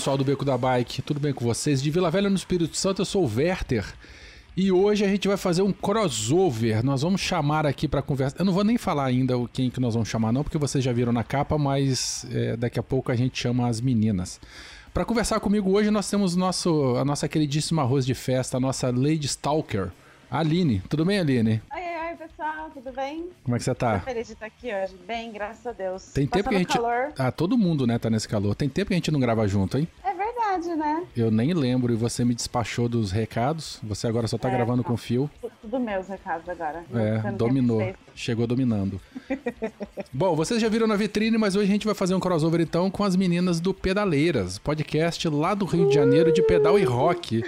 Pessoal do Beco da Bike, tudo bem com vocês? De Vila Velha no Espírito Santo, eu sou o Werther. E hoje a gente vai fazer um crossover. Nós vamos chamar aqui para conversa. Eu não vou nem falar ainda quem que nós vamos chamar, não, porque vocês já viram na capa, mas é, daqui a pouco a gente chama as meninas. Para conversar comigo hoje, nós temos nosso, a nossa queridíssima arroz de festa, a nossa Lady Stalker, Aline. Tudo bem, Aline? Oi, pessoal, tudo bem? Como é que você tá? Tô feliz de estar aqui hoje. Bem, graças a Deus. Tem tempo que a gente. calor. Ah, todo mundo, né, tá nesse calor. Tem tempo que a gente não grava junto, hein? É verdade, né? Eu nem lembro e você me despachou dos recados. Você agora só tá É, gravando tá. com fio. Tu- Tudo meus recados agora. É, dominou. Chegou dominando. Bom, vocês já viram na vitrine, mas hoje a gente vai fazer um crossover então com as meninas do Pedaleiras, podcast lá do Rio de Janeiro de pedal e rock.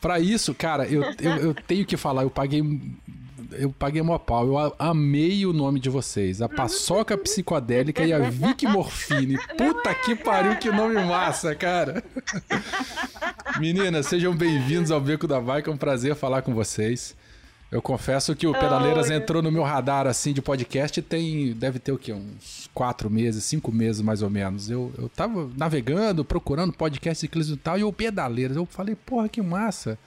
Pra isso, cara, eu, eu, eu tenho que falar, eu paguei. Eu paguei mó pau. Eu amei o nome de vocês. A Paçoca Psicodélica e a Vicky Morfine. Puta que pariu, que nome massa, cara. Meninas, sejam bem-vindos ao Beco da Bike. É um prazer falar com vocês. Eu confesso que o Pedaleiras Oi. entrou no meu radar assim de podcast tem. Deve ter o quê? Uns quatro meses, cinco meses mais ou menos. Eu, eu tava navegando, procurando podcast ciclismo e tal, e o Pedaleiras. Eu falei, porra, que massa.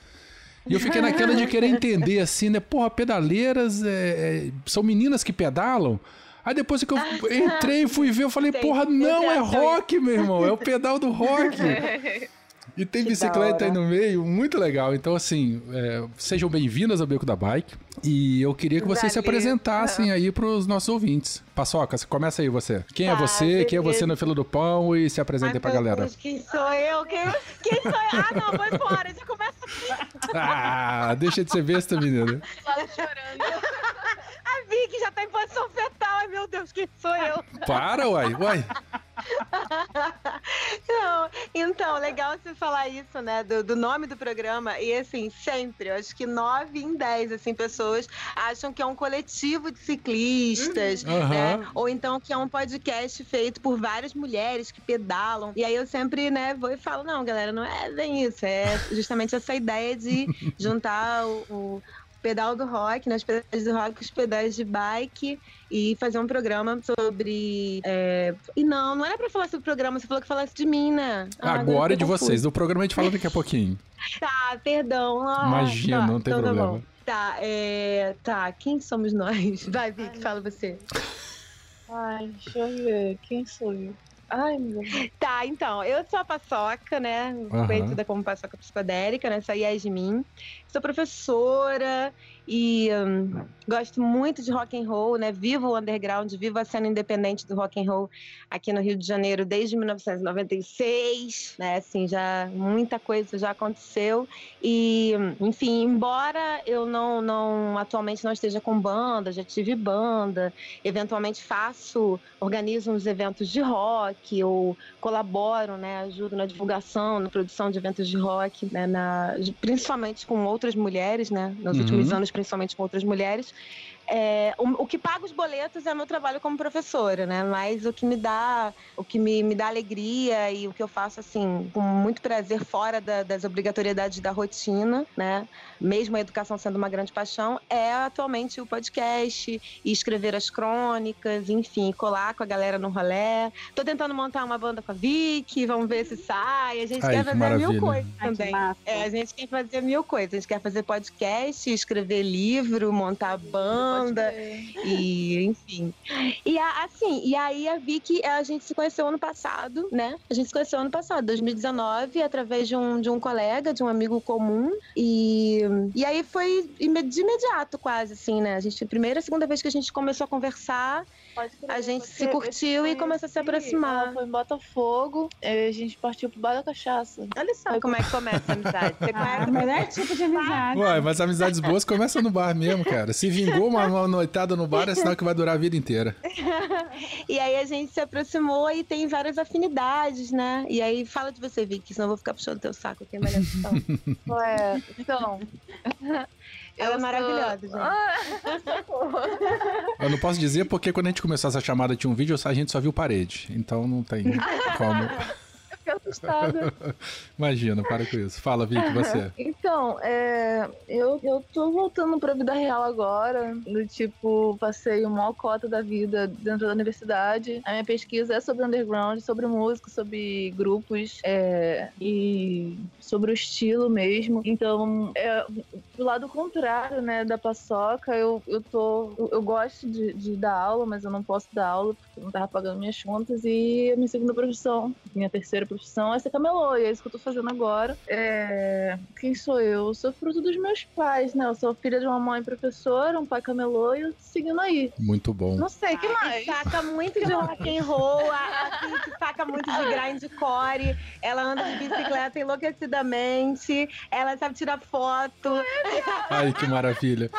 E eu fiquei naquela de querer entender assim, né? Porra, pedaleiras é, é, são meninas que pedalam. Aí depois que eu entrei e fui ver, eu falei, porra, não, é rock, meu irmão, é o pedal do rock. E tem Que bicicleta aí no meio, muito legal. Então, assim, é, sejam bem-vindas ao Beco da Bike. E eu queria que vocês se Valeu. apresentassem aí pros nossos ouvintes. Paçoca, começa aí você. Quem é Tá, você? Quem é você beleza. no fila do pão? E se aí pra meu galera. Deus, quem sou eu? Quem, quem sou eu? Ah, não, vou embora. Já começa Ah, deixa de ser besta, menina. A Vicky, já tá em posição fetal. Ai, meu Deus, quem sou eu? Para, uai, uai. Não, então, legal você falar isso, né, do, do nome do programa, e assim, sempre, eu acho que nove em dez, assim, pessoas acham que é um coletivo de ciclistas, Uhum. né, ou então que é um podcast feito por várias mulheres que pedalam, e aí eu sempre, né, vou e falo, não, galera, não é bem isso, é justamente essa ideia de juntar o... o pedal do rock, os pedais do rock os pedais de bike e fazer um programa sobre. é, E não, não era pra falar sobre o programa, você falou que falasse de mim, né? Ah, Agora é de vocês. Do programa a gente fala daqui a pouquinho. Tá, perdão. Ah, Imagina, tá, não tem então tá problema. bom. Tá, é... tá, quem somos nós? Vai, Vic, fala você. Ai, deixa eu ver. Quem sou eu? Ai, meu Deus. Tá, então, eu sou a Paçoca, né? Aham. Conhecida como Paçoca Psicodélica, né? Sou a Yasmin. Sou professora e hum, gosto muito de rock and roll, né? Vivo o underground, vivo a cena independente do rock and roll aqui no Rio de Janeiro desde 1996, né? Assim, já muita coisa já aconteceu e, enfim, embora eu não, não atualmente não esteja com banda, já tive banda, eventualmente faço, organizo uns eventos de rock ou colaboro, né, ajudo na divulgação, na produção de eventos de rock, né, na, principalmente com outras mulheres, né, nos Uhum. últimos anos, principalmente com outras mulheres. É, o, o que paga os boletos é meu trabalho como professora, né? Mas o que me dá, o que me, me dá alegria e o que eu faço assim com muito prazer fora da- das obrigatoriedades da rotina, né? Mesmo a educação sendo uma grande paixão, é atualmente o podcast e escrever as crônicas, enfim, colar com a galera no rolê. Tô tentando montar uma banda com a Vicky, vamos ver se sai. A gente Ai, quer que fazer maravilha. mil coisas Ai, também. massa. É, a gente quer fazer mil coisas. A gente quer fazer podcast, escrever livro, montar banda, banda. E, enfim. E a- assim, e aí a Vicky, a gente se conheceu ano passado, né? A gente se conheceu ano passado, 2019, através de um, de um colega, de um amigo comum. E, e aí foi de imediato, quase, assim, né? A gente, primeira, segunda vez que a gente começou a conversar, a gente se curtiu e começou a se aproximar. Ela foi em Botafogo, aí a gente partiu pro bar da cachaça. Olha só como é que começa a amizade. Você Ah, conhece o melhor tipo de amizade. Ué, mas amizades boas começam no bar mesmo, cara. Se vingou uma, uma noitada no bar, é sinal que vai durar a vida inteira. E aí a gente se aproximou e tem várias afinidades, né? E aí fala de você, Vicky, senão eu vou ficar puxando teu saco aqui, mas não. Ué, então. Ela é maravilhosa, sou- gente. Ah, Eu não posso dizer porque quando a gente começou essa chamada tinha um vídeo, a gente só viu parede. Então não tem como. fiquei assustada. Imagina, para com isso. Fala, Vicky, você. Então, é, eu, eu tô voltando pra vida real agora. Do tipo, passei o maior cota da vida dentro da universidade. A minha pesquisa é sobre underground, sobre música, sobre grupos é, e sobre o estilo mesmo. Então, é, do lado contrário, né, da paçoca, eu, eu tô. Eu, eu gosto de, de dar aula, mas eu não posso dar aula porque eu não tava pagando minhas contas. E a minha segunda profissão, minha terceira profissão é ser camelô, e é isso que eu tô fazendo agora. É, Quem sou eu? Eu sou fruto dos meus pais, né? Eu sou filha de uma mãe professora, um pai camelô e eu tô seguindo aí. Muito bom. Não sei, que Que mais? saca muito de rock and roll, saca muito de grindcore, ela anda de bicicleta enlouquecidamente, ela sabe tirar foto. Ai, que maravilha.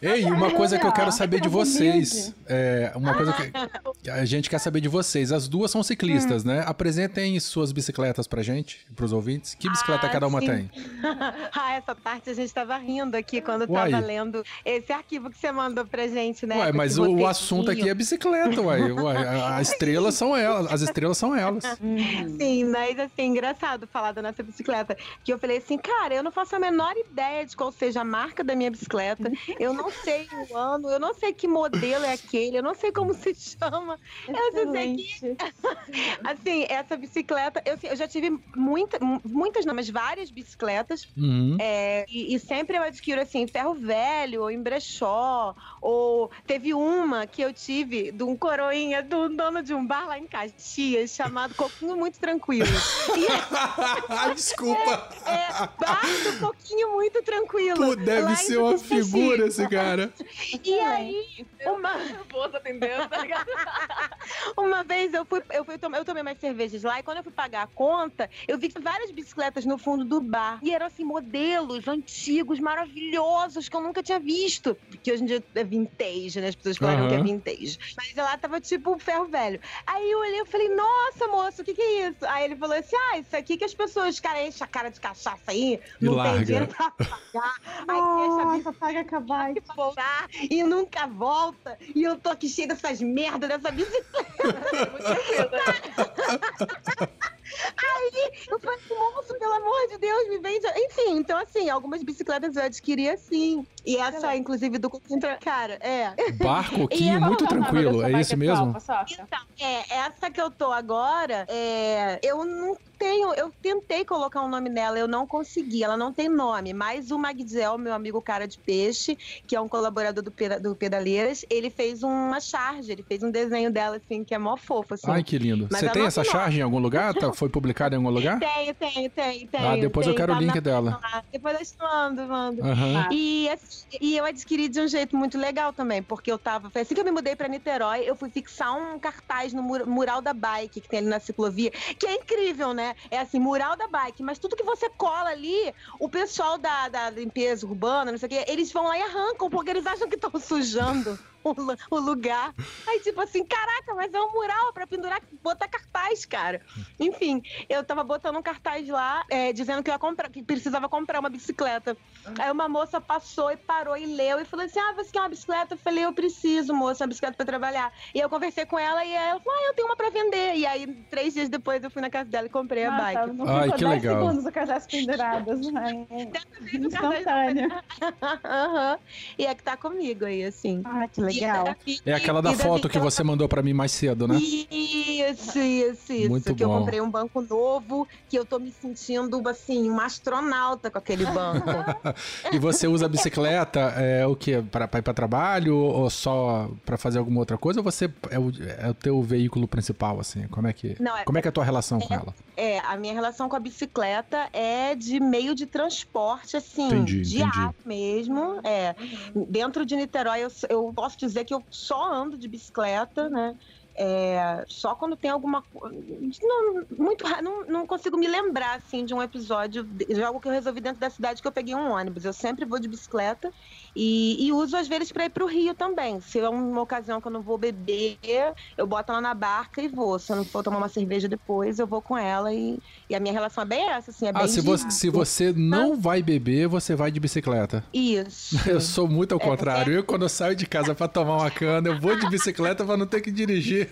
Ei, uma coisa que eu quero saber de vocês. É, uma coisa que a gente quer saber de vocês. As duas são ciclistas, né? Apresentem suas bicicletas pra gente, pros ouvintes. Que bicicleta Ah, cada uma sim. tem? ah, essa parte a gente tava rindo aqui quando Uai. tava lendo esse arquivo que você mandou pra gente, né? Ué, mas o, o assunto aqui é bicicleta, uai. uai as estrelas são elas. As estrelas são elas. Sim, mas assim, engraçado falar da nossa bicicleta. Que eu falei assim, cara, eu não faço a menor ideia de qual seja a marca da minha bicicleta. Eu não sei o ano, eu não sei que modelo é aquele, eu não sei como se chama. Eu só sei que, Excelente. assim, essa bicicleta, eu, eu já tive muita, mu- muitas, não, mas várias bicicletas. Uhum. É, e, e sempre eu adquiro assim, ferro velho, ou em brechó, ou teve uma que eu tive de um coroinha, de um dono de um bar lá em Caxias, chamado Coquinho Muito Tranquilo. E Desculpa. é bar do Coquinho Muito Tranquilo. Pô, deve ser uma figura esse cara. E aí, uma, tá atendendo, tá ligado? uma vez eu fui, eu fui eu tomei umas cervejas lá e quando eu fui pagar a conta, eu vi várias bicicletas no fundo do bar. E eram assim, modelos antigos, maravilhosos, que eu nunca tinha visto. Que hoje em dia é vintage, né? As pessoas falaram que é vintage. Mas lá tava tipo ferro velho. Aí eu olhei e falei, nossa, moço, o que que é isso? Aí ele falou assim: ah, isso aqui que as pessoas, cara, enchem a cara de cachaça aí, E não larga. tem dinheiro pra pagar. Aí deixa a Nossa, paga acabar. Voltar e nunca volta. E eu tô aqui cheia dessas merdas dessa bicicleta. Aí eu falei, moço, pelo amor de Deus, me vende. Enfim, então assim, algumas bicicletas eu adquiri assim. E essa, inclusive, do. Cara, é. Bar Coquinho E ela muito tá tranquilo, é isso mesmo? Então, é, essa que eu tô agora, é, eu não tenho, eu tentei colocar um nome nela, eu não consegui, ela não tem nome, mas o Magdiel, meu amigo cara de peixe, que é um colaborador do, do Pedaleiras, ele fez uma charge, ele fez um desenho dela, assim, que é mó fofo, assim. Ai, que lindo. Mas Você tem essa charge em algum lugar? Tá- foi publicada em algum lugar? Tenho, tenho, tenho, tenho. Ah, depois eu quero o tá link na- dela. lá. Depois eu te mando, mando. Aham. E, e eu adquiri de um jeito muito legal também, porque eu tava. Assim que eu me mudei pra Niterói, eu fui fixar um cartaz no mur- mural da bike que tem ali na ciclovia, que é incrível, né? É assim, mural da bike, mas tudo que você cola ali, o pessoal da, da limpeza urbana, não sei o quê, eles vão lá e arrancam, porque eles acham que estão sujando. O, o lugar. Aí, tipo assim, caraca, mas é um mural pra pendurar, botar cartaz, cara. Enfim, eu tava botando um cartaz lá, é, dizendo que eu ia comprar, que precisava comprar uma bicicleta. Aí uma moça passou e parou e leu e falou assim: Ah, você quer uma bicicleta? Eu falei, eu preciso, moça, uma bicicleta pra trabalhar. E eu conversei com ela e ela falou: Ah, eu tenho uma pra vender. E aí, três dias depois, eu fui na casa dela e comprei a bike. Nossa, não Ai, que 10 legal. segundos o casais penduradas. Né? Instantâneo. Aham. E é que tá comigo aí, assim. Ah, que legal. É aquela da foto que você mandou pra mim mais cedo, né? Isso, Isso, isso. Muito que eu bom. comprei um banco novo, que eu tô me sentindo, assim, uma astronauta com aquele banco. E você usa a bicicleta é, o quê? Para ir para trabalho ou só para fazer alguma outra coisa? Ou você é o, é o teu veículo principal, assim? Como é que, Não, é- como é, que é a tua relação com ela? É, a minha relação com a bicicleta é de meio de transporte, assim, Entendi, diário entendi. mesmo. É. Dentro de Niterói, eu, eu posso dizer que eu só ando de bicicleta, né? É, só quando tem alguma coisa. Não, muito não, não consigo me lembrar assim de um episódio de algo que eu resolvi dentro da cidade que eu peguei um ônibus. Eu sempre vou de bicicleta e, e uso às vezes para ir para o Rio também. Se é uma ocasião que eu não vou beber, eu boto ela na barca e vou. Se eu não for tomar uma cerveja depois, eu vou com ela e, e a minha relação é bem essa, assim, é bem Ah, se você, se você não vai beber, você vai de bicicleta. Isso. Eu sou muito ao É, contrário. Eu, quando eu saio de casa pra tomar uma cana, eu vou de bicicleta pra não ter que dirigir.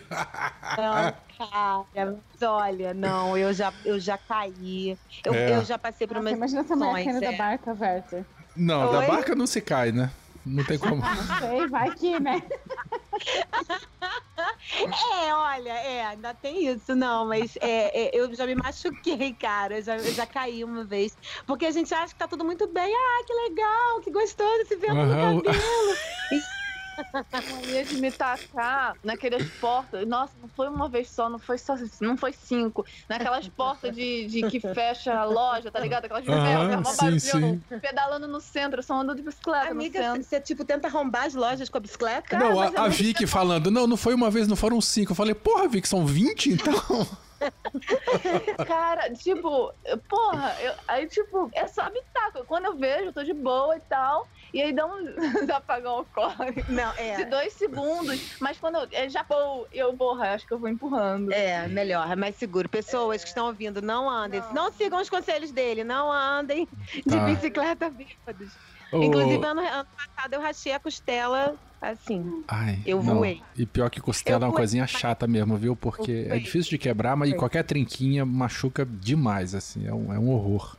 Não, cara, mas olha, não, eu já, eu já caí. Eu, É. eu já passei por umas imagina essa mulher da é. barca, Werther. Não, da Oi? barca não se cai, né? Não tem como. Não sei, vai que, né? É, olha, é, ainda tem isso, não, mas é, é, eu já me machuquei, cara, eu já, eu já caí uma vez. Porque a gente acha que tá tudo muito bem, ah, que legal, que gostoso esse vento Aham. no cabelo. mania de me tacar naquelas portas. Nossa, não foi uma vez só, não foi só, não foi cinco. Naquelas portas de, de que fecha a loja, tá ligado? Aquelas sim, barulhão, pedalando no centro, eu só ando de bicicleta Amiga, você tipo tenta arrombar as lojas com a bicicleta? não, mas a, a Vicky falando, não, não foi uma vez, não foram cinco. Eu falei, porra, Vicky, são 20 então? Cara, tipo, porra, eu- aí, tipo, é só me taco. Quando eu vejo, eu tô de boa e tal. E aí dá um apagão ocorre. Não, De é. dois segundos, mas quando eu é, já vou, eu, porra, acho que eu vou empurrando. É, melhor, é mais seguro. Pessoas que estão ouvindo, não andem. Não, sigam os conselhos dele, não andem de Tá. bicicleta bêbados. Ô, Inclusive, ano, ano passado eu rachei a costela assim. Ai, eu não. voei. E pior que costela Eu é uma voei. coisinha chata mesmo, viu? Porque é difícil de quebrar, mas qualquer trinquinha machuca demais, assim. É um, é um horror.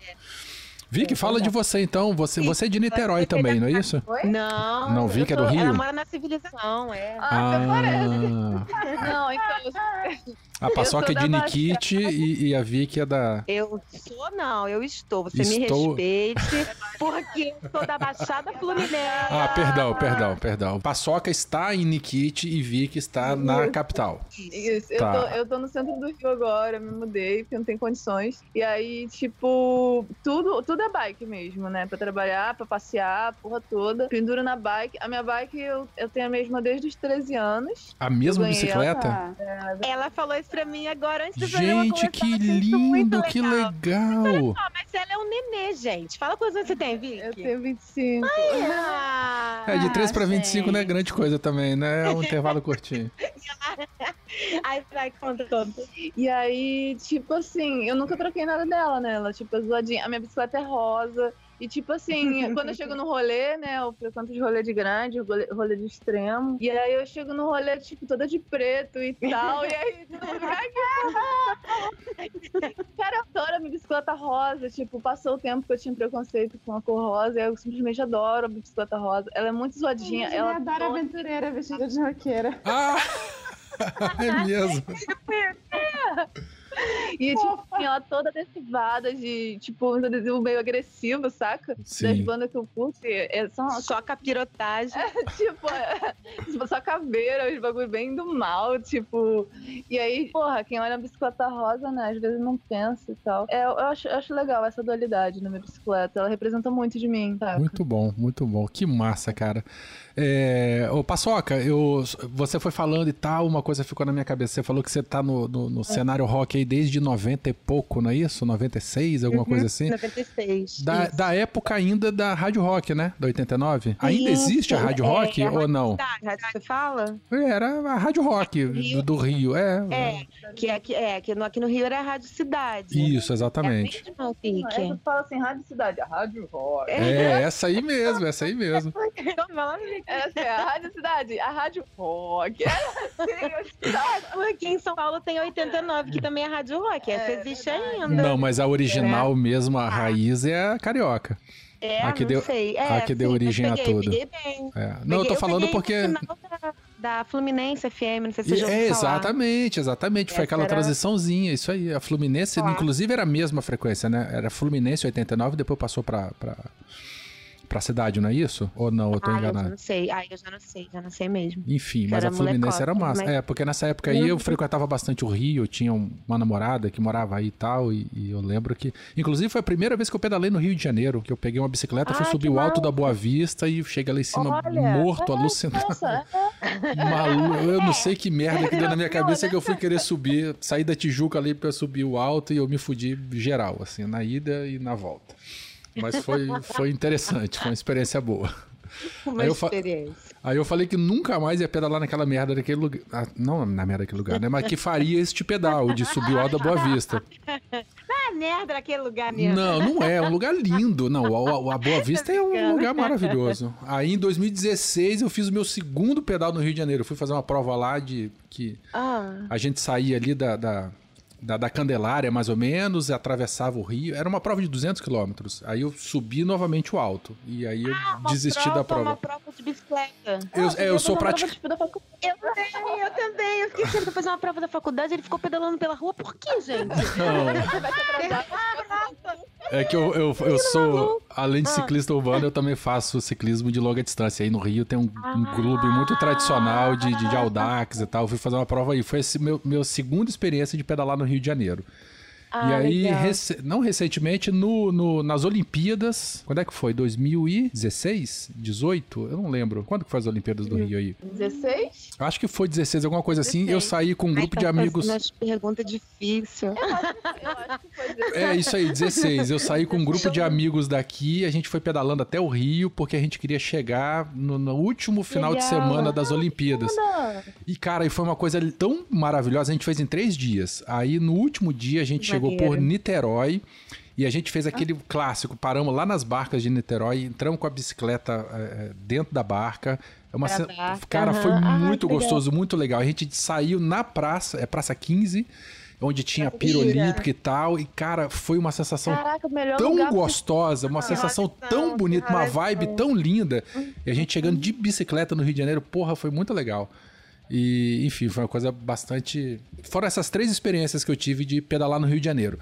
Vicky, fala de você então. Você, você é de Niterói Você também, não é isso? Não. Não, vi eu que é do Rio? Ela mora na civilização, é. Ah. Ah, Não, então. A paçoca é de Nikit e, e a Vicky é da. Eu sou, não, eu estou. Você Estou- me respeite, porque eu sou da Baixada Fluminense. Ah, perdão, perdão, perdão. Paçoca está em Nikit e Vicky está na capital. Isso, eu, Tá. tô, eu tô no centro do Rio agora, me mudei, porque não tem condições. E aí, tipo, tudo, tudo é bike mesmo, né? Pra trabalhar, pra passear, a porra toda. Penduro na bike. A minha bike eu, eu tenho a mesma desde os 13 anos. A mesma bicicleta? Tá. Ela falou isso pra mim agora antes do Gente, que isso muito lindo, que legal. Ah, mas ela é um nenê, gente. Fala quantos anos você tem, Vicky? Eu tenho 25. Ah, É, de 3 Ah, para 25 não é gente. grande coisa também, né? É um intervalo curtinho. Ai, vai, conta todo. E aí, tipo assim, eu nunca troquei nada dela, né? Ela, tipo, é zoadinha. A minha bicicleta é rosa. E, tipo assim, quando eu chego no rolê, né? Eu frequento de rolê de grande, rolê, rolê de extremo. E aí eu chego no rolê, tipo, toda de preto e tal. e aí, todo mundo fica, "Ai, que Cara, eu adoro a minha bicicleta rosa. Tipo, passou o tempo que eu tinha preconceito com a cor rosa. E eu simplesmente adoro a bicicleta rosa. Ela é muito zoadinha. Ela Ela adora toda- aventureira vestida de roqueira. Ah! É mesmo. E, tipo, assim, ela toda adesivada de, tipo, um adesivo meio agressivo, saca? Das Sim. bandas que eu curto. É, são, Só capirotagem. tipo, é, tipo, só caveira, os bagulho bem do mal, tipo. E aí, porra, quem olha a bicicleta rosa, né, às vezes não pensa e tal. É, eu acho, eu acho legal essa dualidade na minha bicicleta. Ela representa muito de mim, tá? Muito bom, muito bom. Que massa, cara. É... Ô, Paçoca, eu... você foi falando e tal, uma coisa ficou na minha cabeça. Você falou que você tá no, no, no cenário rock aí desde 90 e pouco, não é isso? 96, alguma coisa assim? 96. Da, isso. da época ainda da Rádio Rock, né? Da 89? Ainda Isso, existe a Rádio é, Rock a ou não? Cidade, rádio que você fala? Era a Rádio Rock do, Rio. do Rio, é. É, que aqui, é, que no, aqui no Rio era a Rádio Cidade. Isso, exatamente. É fala assim, Rádio Cidade, a Rádio Rock. É, essa aí mesmo, essa aí mesmo. É assim, a Rádio Cidade, a Rádio Rock. É assim, eu cidade. Porque em São Paulo tem 89, que também é Rádio Rock. Essa É, existe verdade. ainda. Não, mas a original mesmo, a raiz é a carioca. É, a que não deu- sei. É, a que deu sim, eu origem a peguei, tudo. Peguei bem. É. Não, eu tô Peguei- falando peguei no porque. da- da Fluminense FM, não sei se você já ouviu é, falar. exatamente, exatamente. Foi Essa aquela era- transiçãozinha, isso aí. A Fluminense, Claro. inclusive, era a mesma frequência, né? Era Fluminense 89, depois passou pra, pra, pra cidade, não é isso? Ou não, eu tô Ah, eu enganado. não sei. Ah, eu já não sei, já não sei mesmo. Enfim, mas era a Fluminense molecote, era massa. mas- É, porque nessa época aí eu frequentava bastante o Rio, eu tinha um- uma namorada que morava aí e tal, e, e eu lembro que. Inclusive foi a primeira vez que eu pedalei no Rio de Janeiro, que eu peguei uma bicicleta, fui Ah, subir que o alto da Boa Vista e cheguei lá em cima Olha, morto, alucinado. Nossa, é, Maluco, eu não sei que merda que deu na minha cabeça que eu fui querer subir, sair da Tijuca ali pra subir o alto e eu me fudi geral, assim, na ida e na volta. Mas foi, foi interessante, foi uma experiência boa. Uma Aí eu experiência. Aí eu falei que nunca mais ia pedalar naquela merda daquele lugar. Ah, não na merda daquele lugar, né? Mas que faria este pedal, de subir o da Boa Vista. Ah, merda naquele lugar mesmo. Não, não é. É um lugar lindo. Não, a, a Boa Vista é um lugar maravilhoso. Aí em 2016 eu fiz o meu segundo pedal no Rio de Janeiro. Eu fui fazer uma prova lá de que Ah, a gente saía ali da, da, da, da Candelária, mais ou menos, e atravessava o rio. Era uma prova de 200 quilômetros. Aí eu subi novamente o alto. E aí eu uma desisti da Uma prova. prova de bicicleta. Eu, é, eu sou praticamente. praticante. Eu também, eu também. Eu fiquei querendo fazer uma prova da faculdade, ele ficou pedalando pela rua. Por quê, gente? É que eu, eu, eu sou, além de ciclista urbano, eu também faço ciclismo de longa distância. Aí no Rio tem um, um clube muito tradicional de, de, de Audax e tal. Eu fui fazer uma prova aí. Foi esse meu, meu segunda experiência de pedalar no Rio de Janeiro. E Ah, aí, legal. rece- não recentemente, no, no- nas Olimpíadas. Quando é que foi? 2016? 18? Eu não lembro. Quando que foi as Olimpíadas do Rio aí? 16? Acho que foi 16, alguma coisa assim. Eu 16. saí com um grupo Ai, de tá amigos. fazendo umas perguntas difíceis. Eu acho que foi 16. É isso aí, 16. Eu saí com um grupo de amigos daqui, a gente foi pedalando até o Rio, porque a gente queria chegar no, no último final de Legal. semana das Olimpíadas. E, cara, e foi uma coisa tão maravilhosa, a gente fez em três dias. Aí, no último dia, a gente chegou Por Niterói. E a gente fez aquele clássico, paramos lá nas barcas de Niterói, entramos com a bicicleta eh, dentro da barca. É uma ce- barca, Cara, aham. foi Ah, muito que legal. gostoso, muito legal. A gente saiu na praça, é Praça 15, onde tinha 15. olímpica e tal. E, cara, foi uma sensação Caraca, tão gostosa, uma sensação tão bonita, uma vibe tão linda. E a gente chegando de bicicleta no Rio de Janeiro, porra, foi muito legal. E, enfim, foi uma coisa bastante. Foram essas três experiências que eu tive de pedalar no Rio de Janeiro.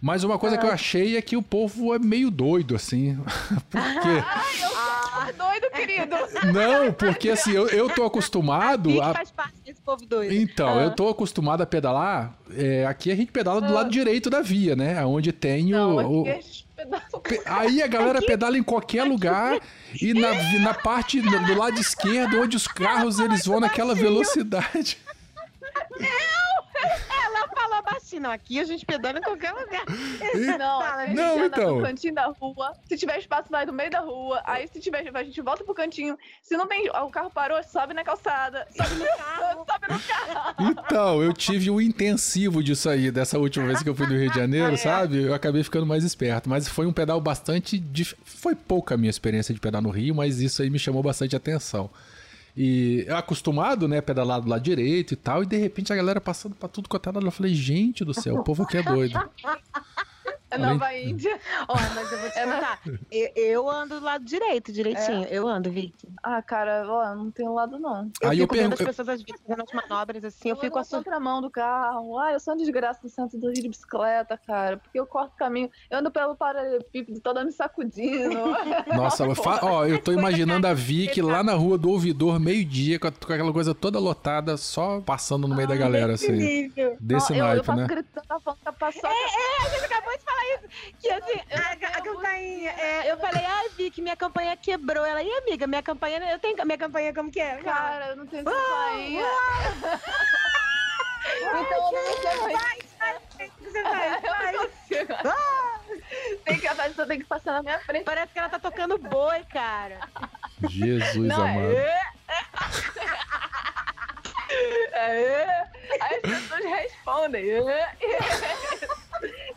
Mas uma coisa que eu achei é que o povo é meio doido, assim. Por quê? Ah, doido, querido. Não, porque assim, eu, eu tô acostumado Quem a. faz parte desse povo doido? Então, Ah. eu tô acostumado a pedalar. é, aqui a gente pedala do lado direito da via, né? Onde tem Não, o. aqui o- Aí a galera pedala em qualquer lugar e na, na parte do do lado esquerdo, onde os carros eles vão naquela velocidade. Ela falou baixinho. Não, aqui a gente pedala em qualquer lugar. Não, a gente Não, anda então. no cantinho da rua. Se tiver espaço, vai no meio da rua. Aí, se tiver, a gente volta pro cantinho. Se não tem. O carro parou, sobe na calçada. Sobe no carro. sobe no carro. Então, eu tive o intensivo disso aí, dessa última vez que eu fui no Rio de Janeiro, sabe? Eu acabei ficando mais esperto. Mas foi um pedal bastante. dif- Foi pouca a minha experiência de pedal no Rio, mas isso aí me chamou bastante atenção. E eu acostumado, né, pedalar do lado direito e tal, e de repente a galera passando pra tudo quanto é lado, eu falei, gente do céu, o povo aqui é doido. É Nova Índia. Ó, mas eu vou te contar. Eu, eu ando do lado direito, direitinho. Eu ando, Vicky. Ah, cara, ó, não tem lado não. Eu Aí eu fico vendo pergu- as pessoas às vezes fazendo as manobras assim, eu Eu fico na assustando. contramão do carro. Ah, eu sou uma desgraça no centro do Rio de bicicleta, cara. Porque eu corto caminho. Eu ando pelo paralelepípedo, toda me sacudindo. Nossa, mas fa- ó, eu tô imaginando a Vicky lá na rua do ouvidor, meio-dia, com, a- aquela coisa toda lotada, só passando no meio da galera, assim. Desse eu, eu naipe, passo né? gritando na ponta pra passar. A gente acabou de falar isso. Que assim, Eu a, tenho a campainha. é, eu falei, ai, Vicky, minha campainha quebrou. Ela, e amiga, minha campainha. Eu tenho minha campainha como que é? Cara, eu não tenho campainha. então eu não sei mais. Você vai, Eu vai. não consigo. Tem que, a pessoa tem que passar na minha frente. Parece que ela tá tocando boi, cara. Jesus Não, amado. é. É. Aí as pessoas respondem. É.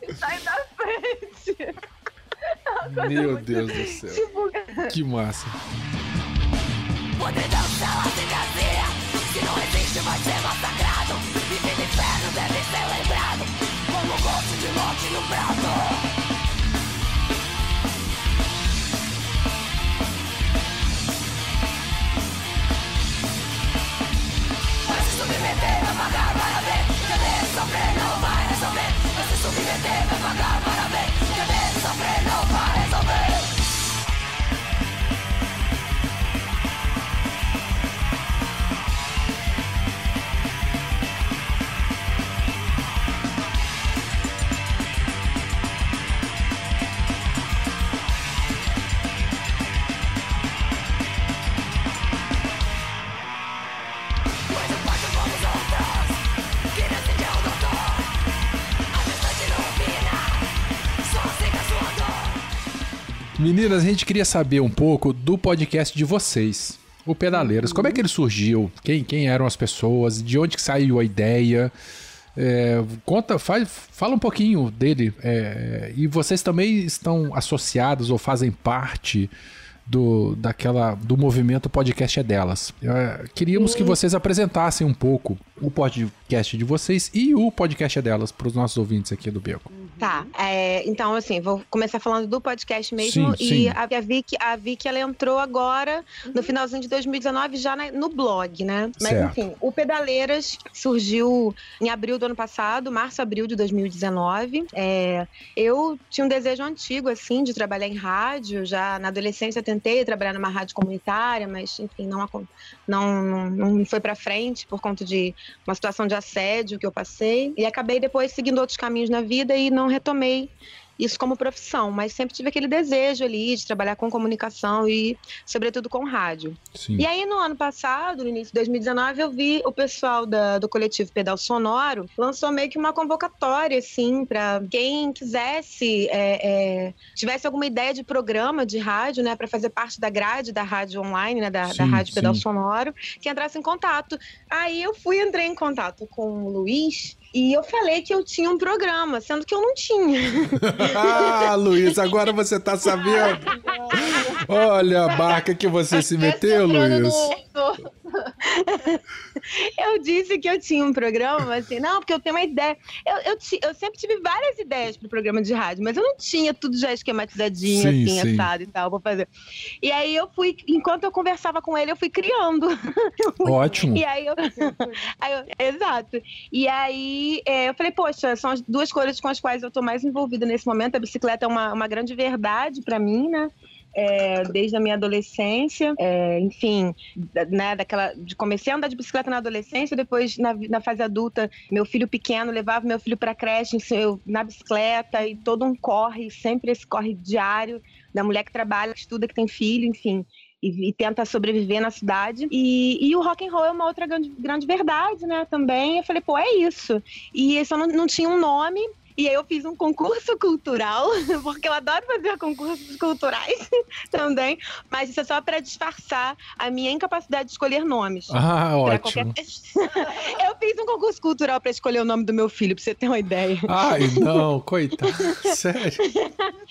E saem da frente. Meu Deus do céu. Tipo, Que massa. Podridão cela se vazia Se não existe vai ser massacrado Viver no inferno deve ser lembrado Como gosto de morte no prato Para hablar, yo de eso no vale sobre, no se suficiente para pagar para ver. Meninas, a gente queria saber um pouco do podcast de vocês, o Pedaleiros. Como é que ele surgiu? Quem, quem eram as pessoas? De onde que saiu a ideia? É, conta, faz, fala um pouquinho dele. É, e vocês também estão associados ou fazem parte do, daquela, do movimento podcast é delas. É, queríamos que vocês apresentassem um pouco o podcast de vocês e o podcast é delas para os nossos ouvintes aqui do Beco. Tá, é, então assim, vou começar falando do podcast mesmo. Sim, e sim. A, a Vicky, a Vicky, ela entrou agora, no finalzinho de 2019, já na- no blog, né? Mas Certo. enfim, o Pedaleiras surgiu em abril do ano passado, março, abril de 2019. É, eu tinha um desejo antigo, assim, de trabalhar em rádio. Já na adolescência tentei trabalhar numa rádio comunitária, mas enfim, não, não, não, foi pra frente por conta de uma situação de assédio que eu passei. E acabei depois seguindo outros caminhos na vida e não retomei isso como profissão, mas sempre tive aquele desejo ali de trabalhar com comunicação e, sobretudo, com rádio. Sim. E aí, no ano passado, no início de 2019, eu vi o pessoal da- do coletivo Pedal Sonoro lançou meio que uma convocatória, assim, para quem quisesse, é, é, tivesse alguma ideia de programa de rádio, né, para fazer parte da grade da rádio online, né, da, da Sim, rádio Pedal sim. Sonoro, que entrasse em contato. Aí eu fui, entrei em contato com o Luiz. E eu falei que eu tinha um programa, sendo que eu não tinha. ah, Luiz, agora você tá sabendo. Olha a barca que você se meteu, Entrando Luiz. no- Eu disse que eu tinha um programa, assim, não, porque eu tenho uma ideia. Eu, eu, eu sempre tive várias ideias pro programa de rádio, mas eu não tinha tudo já esquematizadinho, Sim, assim, sim. assado e tal, vou fazer. E aí eu fui, enquanto eu conversava com ele, eu fui criando. Ótimo. E aí eu. aí eu- exato. E aí é, eu falei, poxa, são as duas coisas com as quais eu tô mais envolvida nesse momento. A bicicleta é uma, uma grande verdade para mim, né? É, desde a minha adolescência, é, enfim, né, daquela, de comecei a andar de bicicleta na adolescência, depois na, na fase adulta, meu filho pequeno levava meu filho para creche, eu, na bicicleta e todo um corre, sempre esse corre diário da mulher que trabalha, que estuda, que tem filho, enfim e, e tenta sobreviver na cidade. E, e o rock and roll é uma outra grande, grande verdade, né? Também. Eu falei, pô, é isso. E isso não, não tinha um nome. E aí eu fiz um concurso cultural, porque eu adoro fazer concursos culturais também, mas isso é só para disfarçar a minha incapacidade de escolher nomes. Ah, ótimo. qualquer- eu fiz um concurso cultural para escolher o nome do meu filho, pra você ter uma ideia. Ai, não, coitado. Sério.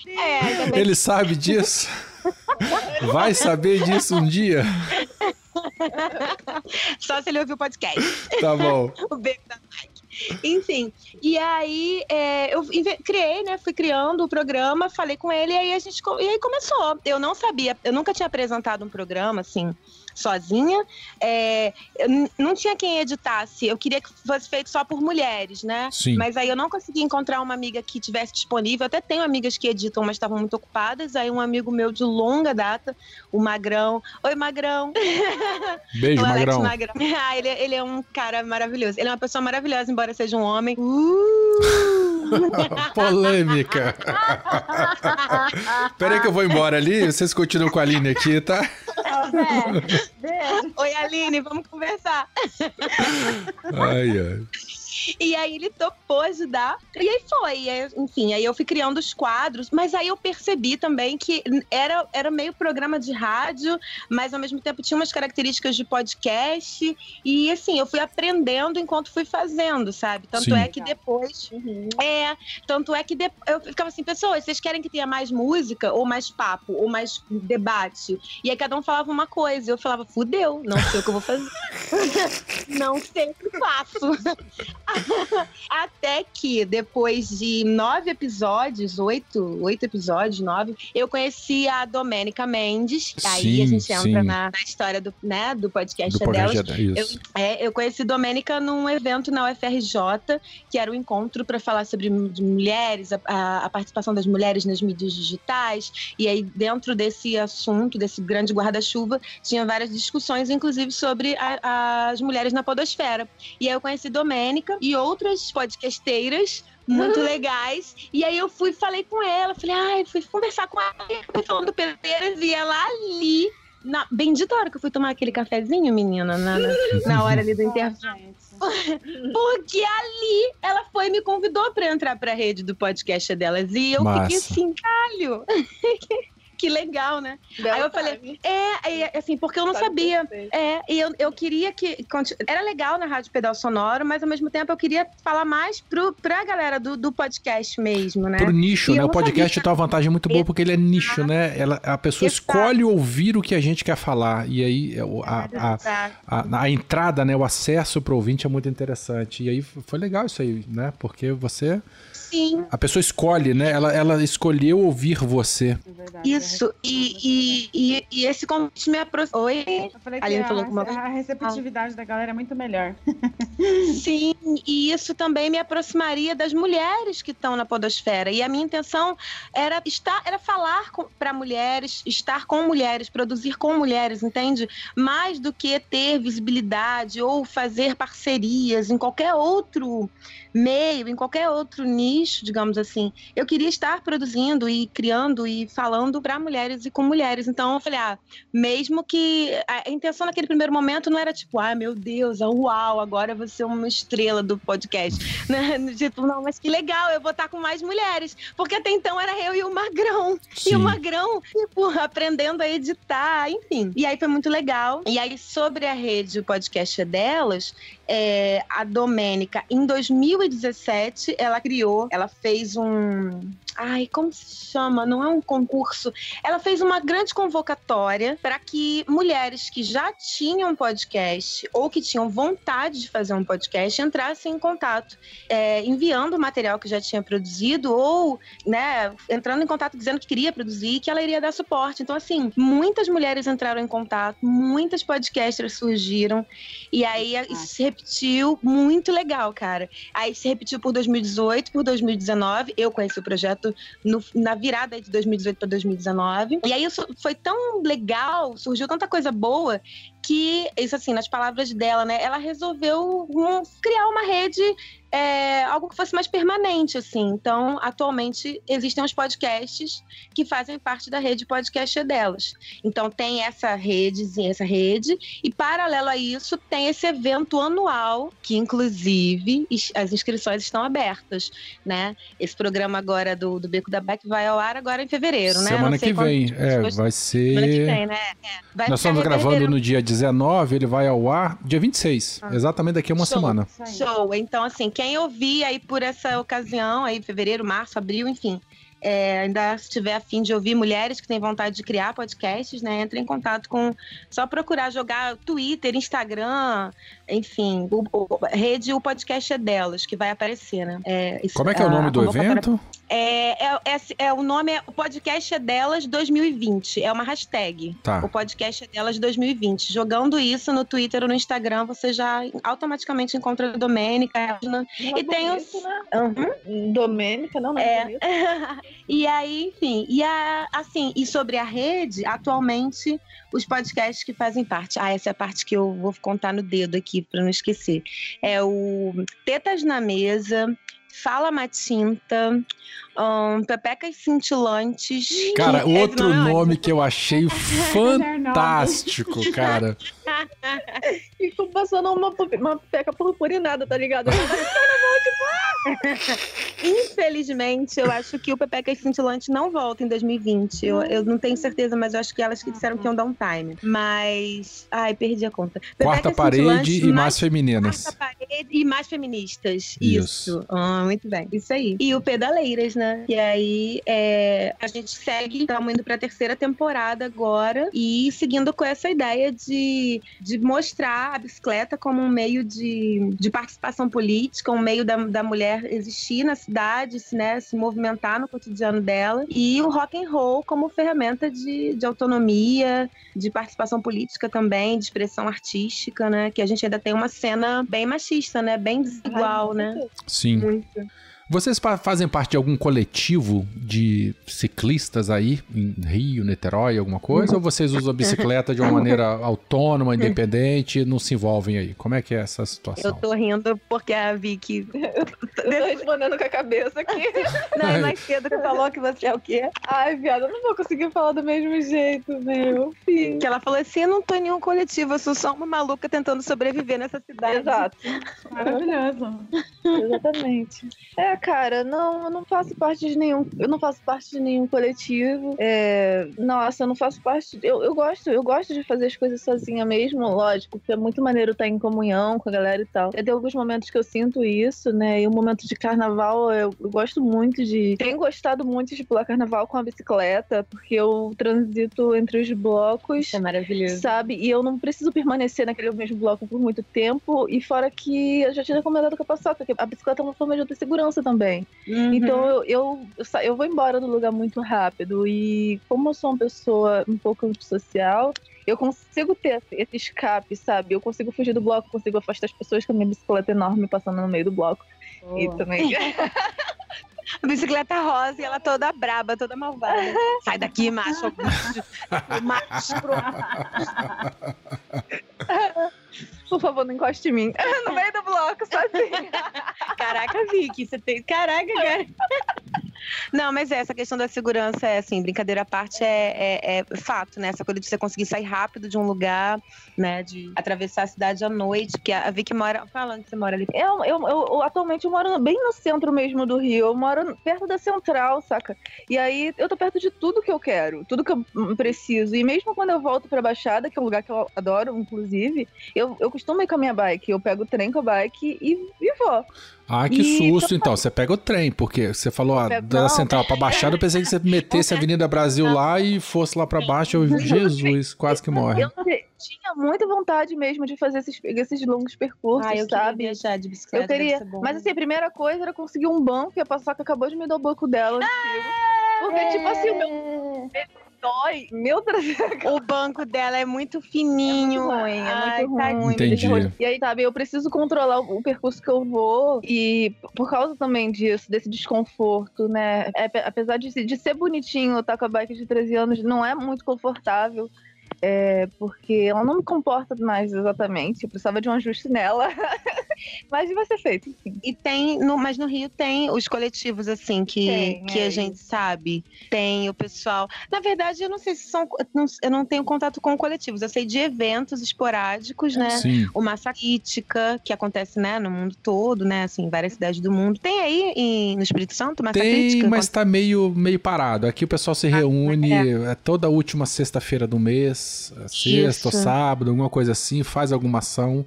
É, Ele sabe disso? Vai saber disso um dia? só se ele ouvir o podcast. Tá bom. o beco da Mike. Enfim, e aí é, eu criei, né? Fui criando o programa, falei com ele e aí a gente e aí começou. Eu não sabia, eu nunca tinha apresentado um programa assim sozinha. É, eu não tinha quem editasse. Eu queria que fosse feito só por mulheres, né? Sim. Mas aí eu não consegui encontrar uma amiga que tivesse disponível. Até tenho amigas que editam, mas estavam muito ocupadas. Aí um amigo meu de longa data, o Magrão. Oi, Magrão. Beijo, O Alex Magrão. Magrão. Ah, ele, ele é um cara maravilhoso. Ele é uma pessoa maravilhosa, embora seja um homem. Uh! Polêmica. Peraí que eu vou embora ali, vocês continuam com a Aline aqui, tá? Beijo. Oi, Aline, vamos conversar. Ai, ai. E aí ele topou ajudar. E aí foi. E aí, enfim, aí eu fui criando os quadros. Mas aí eu percebi também que era, era meio programa de rádio, mas ao mesmo tempo tinha umas características de podcast. E assim, eu fui aprendendo enquanto fui fazendo, sabe? Tanto Sim. é que depois. É, tanto é que de- eu ficava assim, pessoas, vocês querem que tenha mais música, ou mais papo, ou mais debate? E aí cada um falava uma coisa. Eu falava, fudeu, não sei o que eu vou fazer. não sei o que faço. Até que, depois de nove episódios, oito, oito episódios, nove, eu conheci a Domênica Mendes. aí Sim, a gente entra na, na história do, né, do podcast Do delas. isso. É, eu conheci Domênica num evento na UFRJ, que era um encontro para falar sobre mulheres, a, a- a participação das mulheres nas mídias digitais. E aí, dentro desse assunto, desse grande guarda-chuva, tinha várias discussões, inclusive sobre a- as mulheres na podosfera. E aí eu conheci Domênica e outras podcasteiras muito legais. E aí eu fui falei com ela, falei, ai, fui conversar com ela, fui falando do Pedreiras e ela ali. Na bendita hora que eu fui tomar aquele cafezinho, menina, na, na, na hora ali do intervalo. Porque ali ela foi e me convidou pra entrar pra rede do podcast delas. E eu Massa. fiquei assim, calho. que legal, né? Aí eu falei, é, é, assim, porque eu não sabia. É, e eu, eu queria que. Era legal na Rádio Pedal Sonoro, mas ao mesmo tempo eu queria falar mais pro, pra galera do, do podcast mesmo, né? Pro nicho, E né? O podcast sabia. tem uma vantagem muito boa porque ele é nicho, né? Ela, a pessoa Exato. escolhe ouvir o que a gente quer falar. E aí é a, a, a, a entrada, né? O acesso pro ouvinte é muito interessante. E aí foi legal isso aí, né? Porque você. Sim, A pessoa escolhe, né? Ela, ela escolheu ouvir você. É verdade, isso. E, e, e, e esse convite me aproximou. Oi? A a, receptividade da galera é muito melhor. Sim, e isso também me aproximaria das mulheres que estão na podosfera. E a minha intenção era estar, era falar para mulheres, estar com mulheres, produzir com mulheres, entende? Mais do que ter visibilidade ou fazer parcerias em qualquer outro meio, em qualquer outro nicho, digamos assim. Eu queria estar produzindo e criando e falando para mulheres e com mulheres. Então eu falei, ah, mesmo que a intenção naquele primeiro momento não era tipo, ah, meu Deus, ah, uau, agora eu vou ser uma estrela do podcast. Né? Tipo, não, mas que legal, eu vou estar com mais mulheres. Porque até então era eu e o Magrão. E Sim. o Magrão, tipo, aprendendo a editar, enfim. E aí foi muito legal. E aí, sobre a rede, o podcast é delas, é, a Domênica, em 2017, ela criou, ela fez um. Ai, como se chama? Não é um concurso. Ela fez uma grande convocatória para que mulheres que já tinham podcast ou que tinham vontade de fazer um podcast entrassem em contato, é, enviando o material que já tinha produzido ou, né, entrando em contato dizendo que queria produzir e que ela iria dar suporte. Então, assim, muitas mulheres entraram em contato, muitas podcasters surgiram e aí isso se repetiu muito legal, cara. Aí se repetiu por 2018, por 2019. Eu conheci o projeto no- na virada de 2018 para 2019. E aí isso foi tão legal, surgiu tanta coisa boa que, isso assim, nas palavras dela, né? Ela resolveu um, criar uma rede, é, algo que fosse mais permanente, assim. Então, atualmente, existem os podcasts que fazem parte da rede podcast delas. Então, tem essa rede, essa rede, e paralelo a isso, tem esse evento anual, que inclusive as inscrições estão abertas, né? Esse programa agora do, do Beco da Beck vai ao ar agora em fevereiro, né? Semana Não sei que vem. É, vai Semana que ser. vem, né? É. Nós estamos gravando no dia 19, ele vai ao ar dia 26. Ah. Exatamente daqui a uma Show. semana. Show. Então, assim, quem ouvir aí por essa ocasião, aí fevereiro, março, abril, enfim, é, ainda se tiver afim de ouvir mulheres que têm vontade de criar podcasts, né, entre em contato com, só procurar jogar Twitter, Instagram, enfim, o, o- rede, o podcast é delas, que vai aparecer, né. É, isso- Como é que é o a- nome a do evento? É, é, é, é, o nome é o podcast é delas 2020, é uma hashtag. Tá. O podcast é delas 2020. Jogando isso no Twitter ou no Instagram, você já automaticamente encontra a Domênica, a Edna. E tem os. Uhum. Domênica, não, não É. e aí, enfim, e a, assim, e sobre a rede, atualmente, os podcasts que fazem parte. Ah, essa é a parte que eu vou contar no dedo aqui, para não esquecer. É o Tetas na Mesa, Fala Matinta, um, Pepecas Cintilantes. Cara, é, outro é nome que eu achei fantástico, cara. Fico passando uma, uma peca purpurinada, tá ligado? Infelizmente, eu acho que o Pepecas Cintilantes não volta em 2020. Eu, eu não tenho certeza, mas eu acho que elas que disseram que iam dar um time. Mas. Ai, perdi a conta. Quarta Pepecas parede e mais femininas. Quarta parede e mais feministas. Isso. Isso. Ah, muito bem. Isso aí. E o Pedaleiras, né? E aí é, a gente segue, estamos indo pra terceira temporada agora e seguindo com essa ideia de, de mostrar a bicicleta como um meio de, de participação política, um meio da, da mulher existir na cidade, se, né, se movimentar no cotidiano dela, e o rock and roll como ferramenta de, de autonomia, de participação política também, de expressão artística, né? Que a gente ainda tem uma cena bem machista, né? Bem desigual, né? Sim. Muito. Vocês fazem parte de algum coletivo de ciclistas aí, em Rio, Niterói, alguma coisa? Ou vocês usam a bicicleta de uma maneira autônoma, independente, e não se envolvem aí? Como é que é essa Eu situação? tô rindo porque a Vicky. Eu tô respondendo com a cabeça aqui. Não, é mais cedo que falou que você é o quê? Ai, viado, eu não vou conseguir falar do mesmo jeito, meu. Filho. Que ela falou assim: eu não tô em nenhum coletivo, eu sou só uma maluca tentando sobreviver nessa cidade. Exato. Maravilhoso. Exatamente. É, cara, não, eu não faço parte de nenhum. Eu não faço parte de nenhum coletivo. É, nossa, eu não faço parte. Eu, eu gosto, eu gosto de fazer as coisas sozinha mesmo, lógico, porque é muito maneiro estar em comunhão com a galera e tal. Tem alguns momentos que eu sinto isso, né? E o momento de carnaval, eu, eu gosto muito de. Tenho gostado muito de pular carnaval com a bicicleta, porque eu transito entre os blocos É maravilhoso. sabe? E eu não preciso permanecer naquele mesmo bloco por muito tempo. E fora que eu já tinha comentado com a paçoca, que a bicicleta é uma forma de outra segurança também. Uhum. Então eu, eu, eu, sa- eu vou embora do lugar muito rápido. E como eu sou uma pessoa um pouco antissocial, eu consigo ter esse- escape, sabe? Eu consigo fugir do bloco, consigo afastar as pessoas com a minha bicicleta enorme passando no meio do bloco. E também. Bicicleta rosa e ela toda braba, toda malvada. Sai daqui, macho. macho. Por favor, não encoste em mim. no meio do bloco, sozinha. Caraca, Vicky, você tem. Caraca, cara. Não, mas é, essa questão da segurança é assim, brincadeira à parte é, é- é fato, né? Essa coisa de você conseguir sair rápido de um lugar, né? De atravessar a cidade à noite, que a Vicky mora. Falando que você mora ali. Eu, eu, eu- atualmente eu moro bem no centro mesmo do Rio. Eu moro perto da central, saca? E aí eu tô perto de tudo que eu quero, tudo que eu preciso. E mesmo quando eu volto pra Baixada, que é um lugar que eu adoro, inclusive, eu, eu costumo ir com a minha bike. Eu pego o trem com a bike e, e vou. Ah, que E susto, então. Você pega o trem, porque você falou ah, pego- da não. Central pra Baixada, eu pensei que você metesse a Avenida Brasil lá e fosse lá pra baixo. Eu, Jesus, quase que morre. Eu tinha muita vontade mesmo de fazer esses, esses longos percursos, Ah, eu queria sabe? viajar de bicicleta. Eu queria. deve ser bom. Mas assim, a primeira coisa era conseguir um banco e a Paçoca acabou de me dar o banco dela. antigo. Porque, tipo assim, o meu dói. Meu traseiro. o banco dela é muito fininho. É muito ruim, é Ai, muito ruim. Entendi. E aí, sabe, eu preciso controlar o o percurso que eu vou. E por causa também disso, desse desconforto, né? É, apesar de, de ser bonitinho estar com a bike de 13 anos, não é muito confortável. É, porque ela não me comporta mais exatamente. Eu precisava de um ajuste nela. Mas ser feito, enfim. E tem, no, mas no Rio tem os coletivos, assim, que, Tem, que é a gente sabe. Tem o pessoal. Na verdade, eu não sei se são. não- eu não tenho contato com coletivos. Eu sei de eventos esporádicos, né? Sim. O Massa Crítica, que acontece, né, no mundo todo, né? Assim, em várias cidades do mundo. Tem aí em- no Espírito Santo, Massa Tem, Crítica? mas tá meio, meio parado. Aqui o pessoal se reúne é toda última sexta-feira do mês, é sexta ou Isso. sábado, alguma coisa assim, faz alguma ação.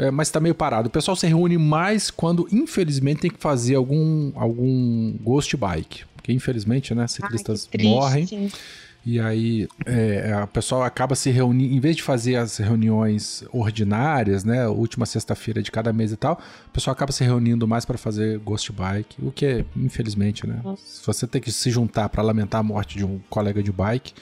É, mas tá meio parado. O pessoal se reúne mais quando, infelizmente, tem que fazer algum, algum ghost bike. Porque, infelizmente, né, Ai, ciclistas triste. morrem. E aí é, a pessoa acaba se reunindo, em vez de fazer as reuniões ordinárias, né, última sexta-feira de cada mês e tal, o pessoal acaba se reunindo mais para fazer ghost bike, o que é, infelizmente, né? Se você tem que se juntar para lamentar a morte de um colega de bike,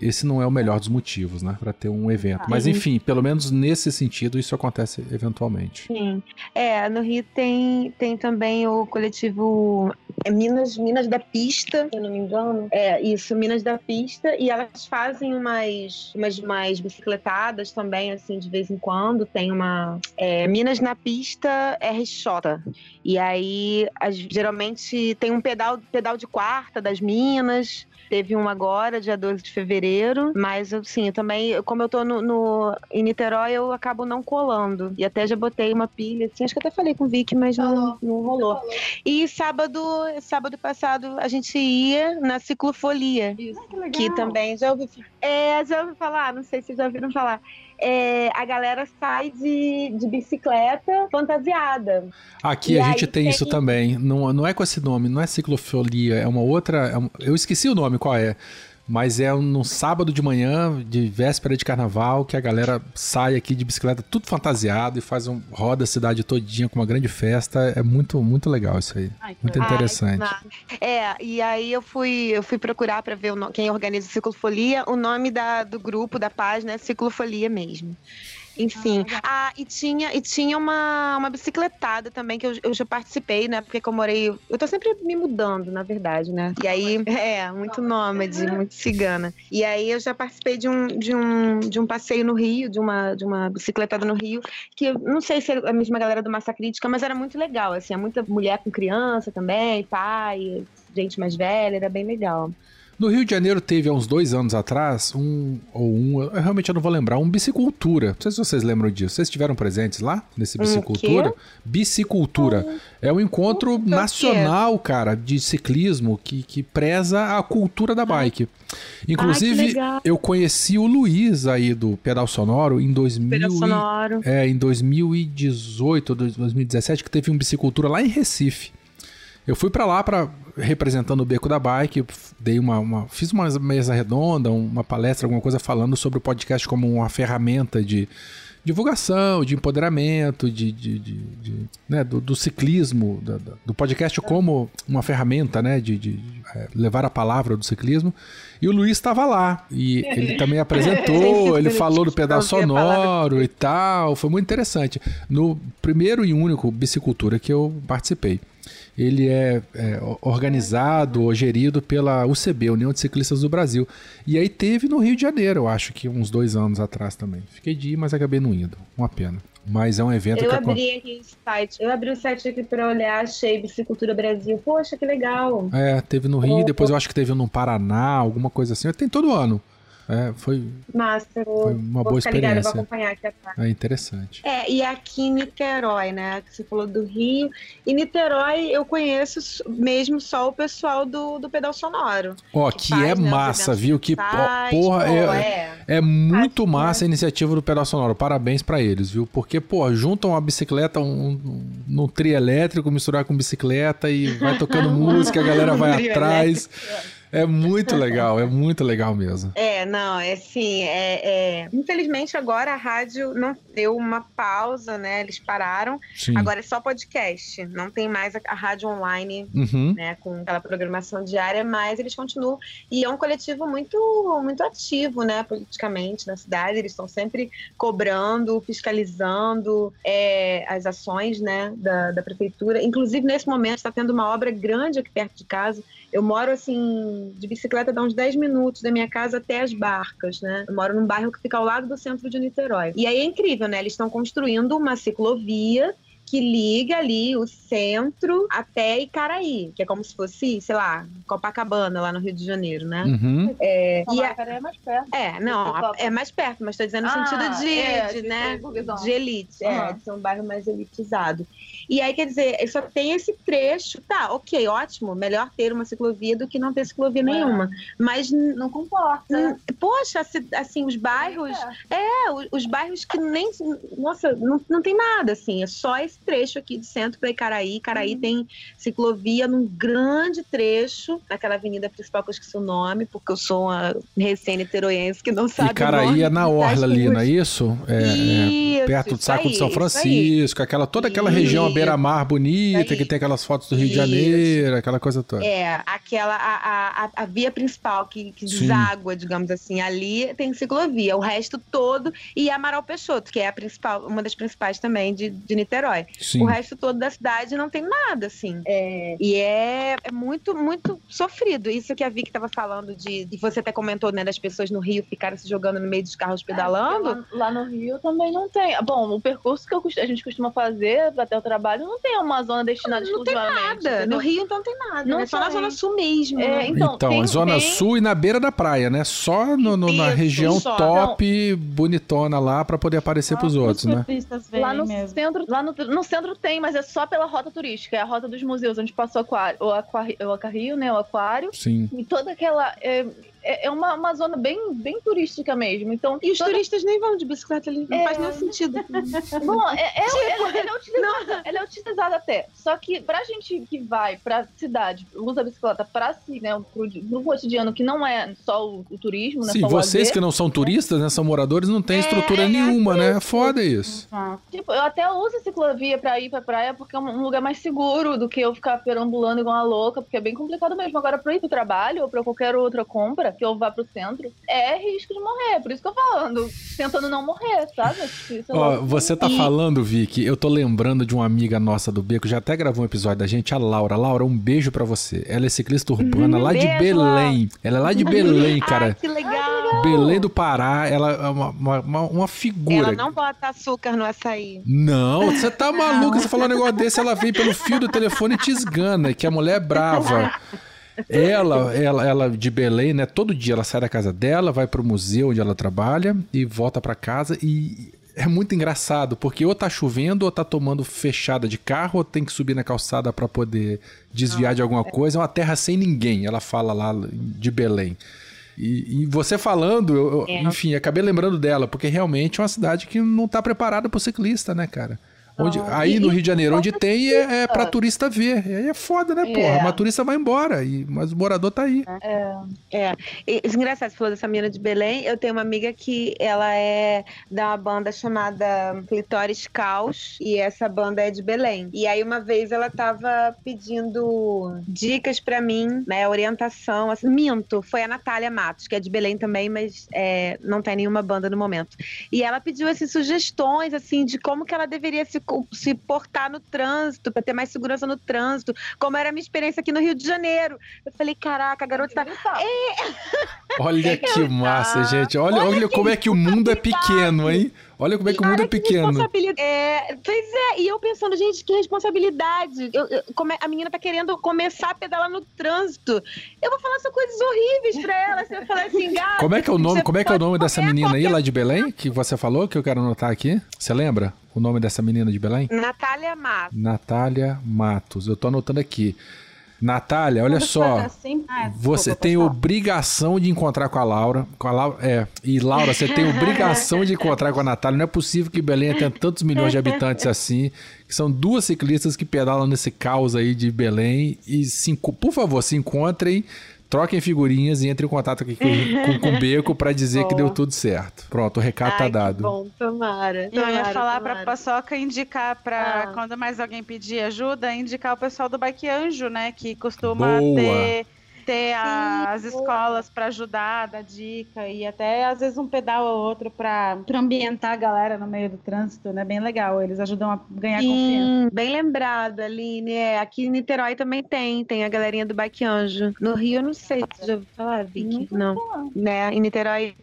esse não é o melhor dos motivos, né, para ter um evento. Mas enfim, pelo menos nesse sentido isso acontece eventualmente. Sim. É, no Rio tem, tem também o coletivo é Minas, Minas da Pista, se eu não me engano. É, isso, Minas da Pista. E elas fazem umas, umas, umas bicicletadas também, assim, de vez em quando. Tem uma. é, Minas na Pista RJ. E aí, as- geralmente, tem um pedal, pedal de quarta das Minas. Teve um agora, dia 12 de fevereiro. Mas, assim, também, como eu tô no, no- em Niterói, eu acabo não colando. E até já botei uma pilha, assim. Acho que até falei com o Vic, mas não, não rolou. E sábado, sábado passado, a gente ia na ciclofolia. Isso. Que legal. Que também já ouvi, é, já ouvi falar, não sei se já ouviram falar. É, a galera sai de, de bicicleta fantasiada. Aqui E a gente tem tem- isso também. Não, não é com esse nome, não é ciclofolia, é uma outra. é eu esqueci o nome, qual é. Mas é num sábado de manhã, de véspera de carnaval, que a galera sai aqui de bicicleta tudo fantasiado e faz um roda a cidade todinha com uma grande festa. É muito, muito legal isso aí. Ai, Muito interessante. Ai, que massa. é, e aí eu fui, eu fui procurar para ver quem organiza o Ciclofolia. O nome da, do grupo, da página, é Ciclofolia mesmo. Enfim, ah, e tinha, e tinha uma, uma bicicletada também que eu, eu já participei, né? Porque como eu morei. Eu tô sempre me mudando, na verdade, né? E aí, é, muito nômade, muito cigana. E aí eu já participei de um, de um, de um passeio no Rio, de uma, de uma bicicletada no Rio, que eu não sei se é a mesma galera do Massa Crítica, mas era muito legal, assim, é muita mulher com criança também, pai, gente mais velha, era bem legal. No Rio de Janeiro teve há uns dois anos atrás um, ou um, eu realmente eu não vou lembrar, um bicicultura. Não sei se vocês lembram disso. Vocês estiveram presentes lá nesse Um bicicultura? Bicicultura. É um encontro quê? nacional, cara, de ciclismo que, que preza a cultura da bike. Inclusive, eu conheci o Luiz aí do Pedal Sonoro em 2000 Pedal e- sonoro. é, em 2018 ou 2017 que teve um bicicultura lá em Recife. Eu fui pra lá para representando o Beco da Bike, dei uma, uma- fiz uma mesa redonda, uma palestra, alguma coisa falando sobre o podcast como uma ferramenta de divulgação, de empoderamento, de, de- de- de, né, do, do ciclismo, da- do podcast como uma ferramenta, né, de, de, é, levar a palavra do ciclismo. E o Luiz estava lá e ele também apresentou, ele falou do a palavra sonoro e tal, foi muito interessante. No primeiro e único bicicultura que eu participei. Ele é, é, organizado ou gerido pela UCB, União de Ciclistas do Brasil. E aí teve no Rio de Janeiro, eu acho que uns dois anos atrás também. Fiquei de ir, mas acabei não indo. Uma pena. Mas é um evento Eu que acontece. abri aqui o site. Eu abri o site aqui pra olhar, achei Bicicultura Brasil. Poxa, que legal. É, teve no Rio, depois eu acho que teve no Paraná, alguma coisa assim. Tem todo ano. É, foi, Massa, eu vou, foi uma boa ficar ligada, vou experiência. acompanhar aqui atrás. É interessante. É, e aqui em Niterói, né? Que você falou do Rio. Em Niterói eu conheço mesmo só o pessoal do, do pedal sonoro. Ó, que faz, é né, massa, viu? Que site, porra, pô, é, é. É muito Acho, massa a iniciativa do Pedal Sonoro. Parabéns pra eles, viu? Porque, pô, juntam uma bicicleta um, um, num trio elétrico, misturar com bicicleta e vai tocando música, a galera vai atrás. É muito legal, é muito legal mesmo. É, não, é assim, é, é- Infelizmente agora a rádio não deu uma pausa, né? Eles pararam. Sim. Agora é só podcast. Não tem mais a, a rádio online, Uhum. né? Com aquela programação diária, mas eles continuam. E é um coletivo muito, muito ativo, né? Politicamente na cidade. Eles estão sempre cobrando, fiscalizando é, as ações, né? Da, da prefeitura. Inclusive, nesse momento, está tendo uma obra grande aqui perto de casa. Eu moro, assim, de bicicleta dá uns 10 minutos da minha casa até as barcas, né? Eu moro num bairro que fica ao lado do centro de Niterói. E aí é incrível, né? Eles estão construindo uma ciclovia que liga ali o centro até Icaraí, que é como se fosse, sei lá, Copacabana, lá no Rio de Janeiro, né? Uhum. É, e a- Copacabana é mais perto. é, não, a- é mais perto, mas estou dizendo no Ah, sentido de, é, de, de né, de elite, é, de ser um bairro mais elitizado. E aí, quer dizer, só tem esse trecho, tá, ok, ótimo, melhor ter uma ciclovia do que não ter ciclovia nenhuma. Mas, Não comporta. poxa, assim, os bairros, é, o- os bairros que nem, nossa, não, não tem nada, assim, é só esse trecho aqui de centro para Icaraí. Icaraí Uhum. tem ciclovia num grande trecho, naquela avenida principal que eu esqueci o nome, porque eu sou uma recém-niteroiense que não sabe E Caraí o nome é na orla ali, não é isso? É, é Isso, perto do Saco aí, de São isso aí. Francisco, aquela, toda aquela região Isso. Beira-mar bonita, que tem aquelas fotos do Rio de Isso. Janeiro, aquela coisa toda. É, aquela, a, a, a- via principal que, que deságua, digamos assim, ali tem ciclovia. O resto todo, e Amaral Peixoto, que é a principal, uma das principais também de, de Niterói. Sim. O resto todo da cidade não tem nada, assim. É, e é, é muito, muito sofrido. Isso que a Vicky tava falando de, de você até comentou, né, das pessoas no Rio ficarem se jogando no meio dos carros pedalando. É, lá, lá no Rio também não tem. Bom, o percurso que eu a gente costuma fazer até o trabalho não tem uma zona destinada não tem exclusivamente. nada. entendeu? No Rio então não tem nada. Não é só na tem. Zona Sul mesmo. É, né? Então, Então, tem- a Zona tem- Sul e na beira da praia, né? Só no- no- na Isso, região só. top, bonitona lá, pra poder aparecer pros Só outros, os né? turistas Lá no mesmo. centro, lá no, no centro tem, mas é só pela rota turística, é a rota dos museus, onde passa o aquário, o aquário, o aquário, né, o aquário, Sim. e toda aquela é, é é uma, uma zona bem, bem turística mesmo. Então, E os toda- turistas nem vão de bicicleta ali. Não É. faz nenhum sentido. Bom, é, é, ela, ela é utilizada, ela é utilizada até. Só que pra gente que vai pra cidade, usa a bicicleta pra si, né, pro, pro cotidiano, que não é só o, o turismo, né, Sim, vocês lazer, que não são turistas, né? São moradores, não tem É, estrutura é nenhuma, né? É foda isso. Tipo, eu até uso a ciclovia pra ir pra praia porque é um um lugar mais seguro do que eu ficar perambulando igual uma louca, porque é bem complicado mesmo. Agora, pra ir pro trabalho ou pra qualquer outra compra que eu vá pro centro, é risco de morrer. Por isso que eu falando, tentando não morrer, sabe? É Ó, logo- você tá E- falando, Vicky, eu tô lembrando de uma amiga nossa do Beco, já até gravou um episódio da gente, a Laura. Laura, um beijo pra você. Ela é ciclista urbana lá de beijo, Belém. Ela é lá de Belém, Ai, cara. que legal. Belém do Pará, ela é uma, uma, uma- uma figura. Ela não bota açúcar no açaí. Não, você tá maluca, você falou um negócio desse, ela vem pelo fio do telefone e te esgana, que a mulher é brava. Ela, ela, ela de Belém, né? Todo dia ela sai da casa dela, vai pro museu onde ela trabalha e volta pra casa e é muito engraçado, porque ou tá chovendo, ou tá tomando fechada de carro, ou tem que subir na calçada pra poder desviar de alguma coisa. É uma terra sem ninguém, ela fala lá de Belém. E, e você falando, eu- É. enfim, acabei lembrando dela, porque realmente é uma cidade que não tá preparada pro ciclista, né, cara? Onde, aí E- no e Rio de Janeiro, onde tem, é, é pra turista ver. E aí é foda, né, porra? É. Mas turista vai embora, e, mas o morador tá aí. É. E, é engraçado, você falou dessa menina de Belém. Eu tenho uma amiga que ela é da uma banda chamada Clitóris Caos. E essa banda é de Belém. E aí, uma vez, ela tava pedindo dicas pra mim, né? Orientação. Assim, minto, foi a Natália Matos, que é de Belém também, mas é, não tem nenhuma banda no momento. E ela pediu assim, sugestões assim, de como que ela deveria se, se portar no trânsito, pra ter mais segurança no trânsito, como era a minha experiência aqui no Rio de Janeiro. Eu falei, caraca, a garota tá Olha que massa, gente. Olha, olha como é que o mundo é pequeno, hein? Olha como é que o mundo é pequeno. É, pois é, e eu pensando, gente, que responsabilidade. Eu- eu- como é- a menina tá querendo começar a pedalar no trânsito. Eu vou falar só coisas horríveis pra ela. Você vai falar assim, gata. Como é que é o nome, como é que é o nome dessa menina aí lá de Belém que você falou que eu quero anotar aqui? Você lembra o nome dessa menina de Belém? Natália Matos. Natália Matos. Eu tô anotando aqui. Natália, olha só. Assim, ah, Você desculpa, tem obrigação de encontrar com a Laura. Com a Laura, é. E Laura, você tem obrigação de encontrar com a Natália. Não é possível que Belém tenha tantos milhões de habitantes assim. Que são duas ciclistas que pedalam nesse caos aí de Belém. E se por favor, se encontrem, troquem figurinhas e entrem em contato aqui com, com, com o Beco pra dizer que deu tudo certo. Pronto, o recado tá Ai, que dado. bom, tomara. E eu ia tomara, falar pra tomara. Paçoca indicar pra Ah. quando mais alguém pedir ajuda, indicar o pessoal do Bike Anjo, né? Que costuma Boa. ter, ter as escolas pra ajudar, dar dica e até às vezes um pedal ou outro pra ambientar a galera no meio do trânsito, né? Bem legal. Eles ajudam a ganhar confiança. Sim, bem lembrado, Aline. É, aqui em Niterói também tem, tem a galerinha do Bike Anjo. No Rio eu não sei, você já ouviu falar, Vicky? Não. Né? Em Niterói,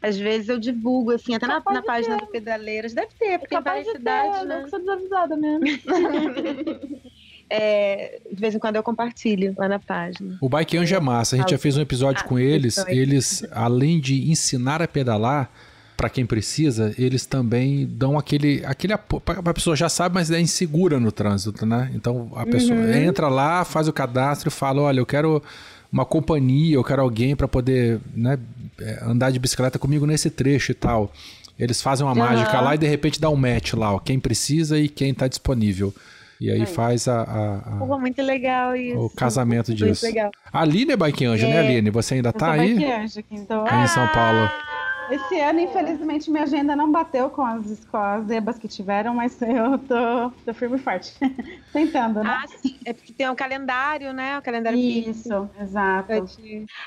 às vezes eu divulgo, assim, até na, na página ter. do Pedaleiras. Deve ter, porque em capaz várias de ter, cidades, eu né? que sou desavisada mesmo. É, de vez em quando eu compartilho lá na página. O Bike Anjo é massa. A gente já fez um episódio Ah, com eles. isso aí. Eles, além de ensinar a pedalar pra quem precisa, eles também dão aquele, aquele apoio. A pessoa já sabe, mas é insegura no trânsito, né? Então a pessoa Uhum. entra lá, faz o cadastro e fala: olha, eu quero uma companhia, eu quero alguém pra poder né, é, andar de bicicleta comigo nesse trecho e tal. Eles fazem uma mágica lá e de repente dá um match lá, ó, quem precisa e quem tá disponível. E aí faz a- a- a, Pô, muito legal isso. o casamento Muito disso. legal. A Aline é Bike Anjo, né, É. Aline? Você ainda Eu tá sou aí? Bike Anjo aqui, então. Aí em São Paulo. Esse ano, infelizmente, minha agenda não bateu com as, com as zebas que tiveram, mas eu tô, tô firme e forte. Tentando, né? Ah, sim. É porque tem o calendário, né? O calendário. Isso, exato.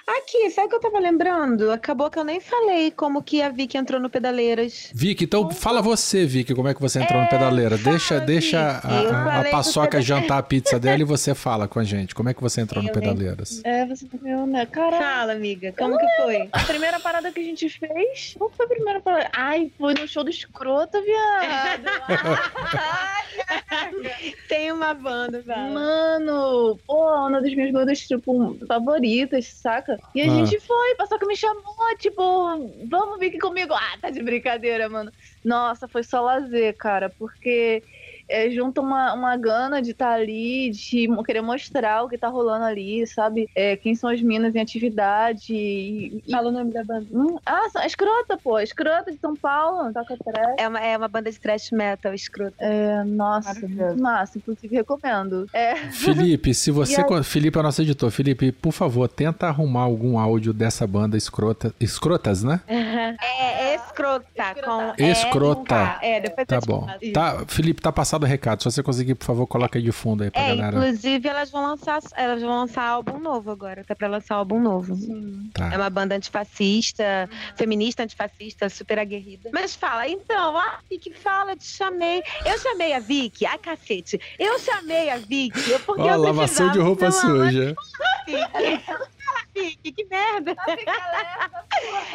Aqui, sabe o que eu tava lembrando? Acabou que eu nem falei como que a Vicky entrou no Pedaleiras. Vicky, então fala você, Vicky, como é que você entrou no Pedaleira. Deixa, fala, deixa Vicky. a, a- a paçoca jantar a pizza dela e você fala com a gente. Como é que você entrou no nem- Pedaleiras? É, você tá né? Caralho. Fala, amiga, como que foi? A primeira parada que a gente fez. Qual foi a primeira parada? Ai, foi no show do escroto, viado. Tem uma banda, velho. Mano, pô, uma das minhas bandas, tipo, favoritas, saca? E a Ah. gente foi, passou que me chamou, tipo, vamos vir aqui comigo. Ah, tá de brincadeira, mano. Nossa, foi só lazer, cara, porque é, junta uma, uma gana de estar ali, de querer mostrar o que tá rolando ali, sabe? É, quem são as minas em atividade. E, e- Fala o nome da banda. Hum, ah, a escrota, pô, a escrota de São Paulo, toca trash. É uma, é uma banda de thrash metal escroto. É, nossa, massa, inclusive recomendo. É, Felipe, se você. Aí- Felipe é o nosso editor. Felipe, por favor, tenta arrumar algum áudio dessa banda escrota. Escrotas, né? É escrota. Com Escrota. com K. É, depois Tá bom. Tá, Felipe, tá passado o recado. Se você conseguir, por favor, coloca aí de fundo aí pra É, galera. inclusive elas vão lançar, elas vão lançar álbum novo agora, tá pra lançar álbum novo. Tá. É uma banda antifascista, feminista antifascista, super aguerrida. Mas fala, então, a Vicky fala, te chamei. Eu chamei a Vicky, ai cacete. Eu chamei a Vicky eu- porque Ó, eu lavação de roupa suja. Vicky, que merda.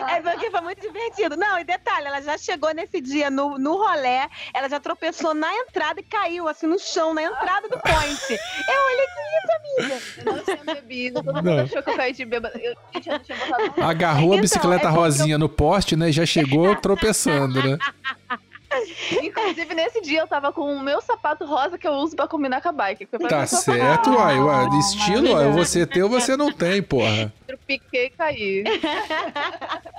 É porque foi muito divertido. Não, e detalhe, ela já chegou nesse dia no, no rolé, ela já tropeçou na entrada e caiu, assim, no chão, na entrada do point. Eu olhei, que isso, amiga? Eu não tinha bebido, todo Não. mundo achou que eu caí de bêbada. Eu, gente, eu não tinha botado um Agarrou a Então, bicicleta é rosinha no poste, né? E já chegou tropeçando, né? Inclusive, nesse dia eu tava com o meu sapato rosa que eu uso pra combinar com a bike. Tá certo, uai, uai. Estilo, uai. maravilhoso. Você tem ou você não tem, porra. Eu piquei e caí.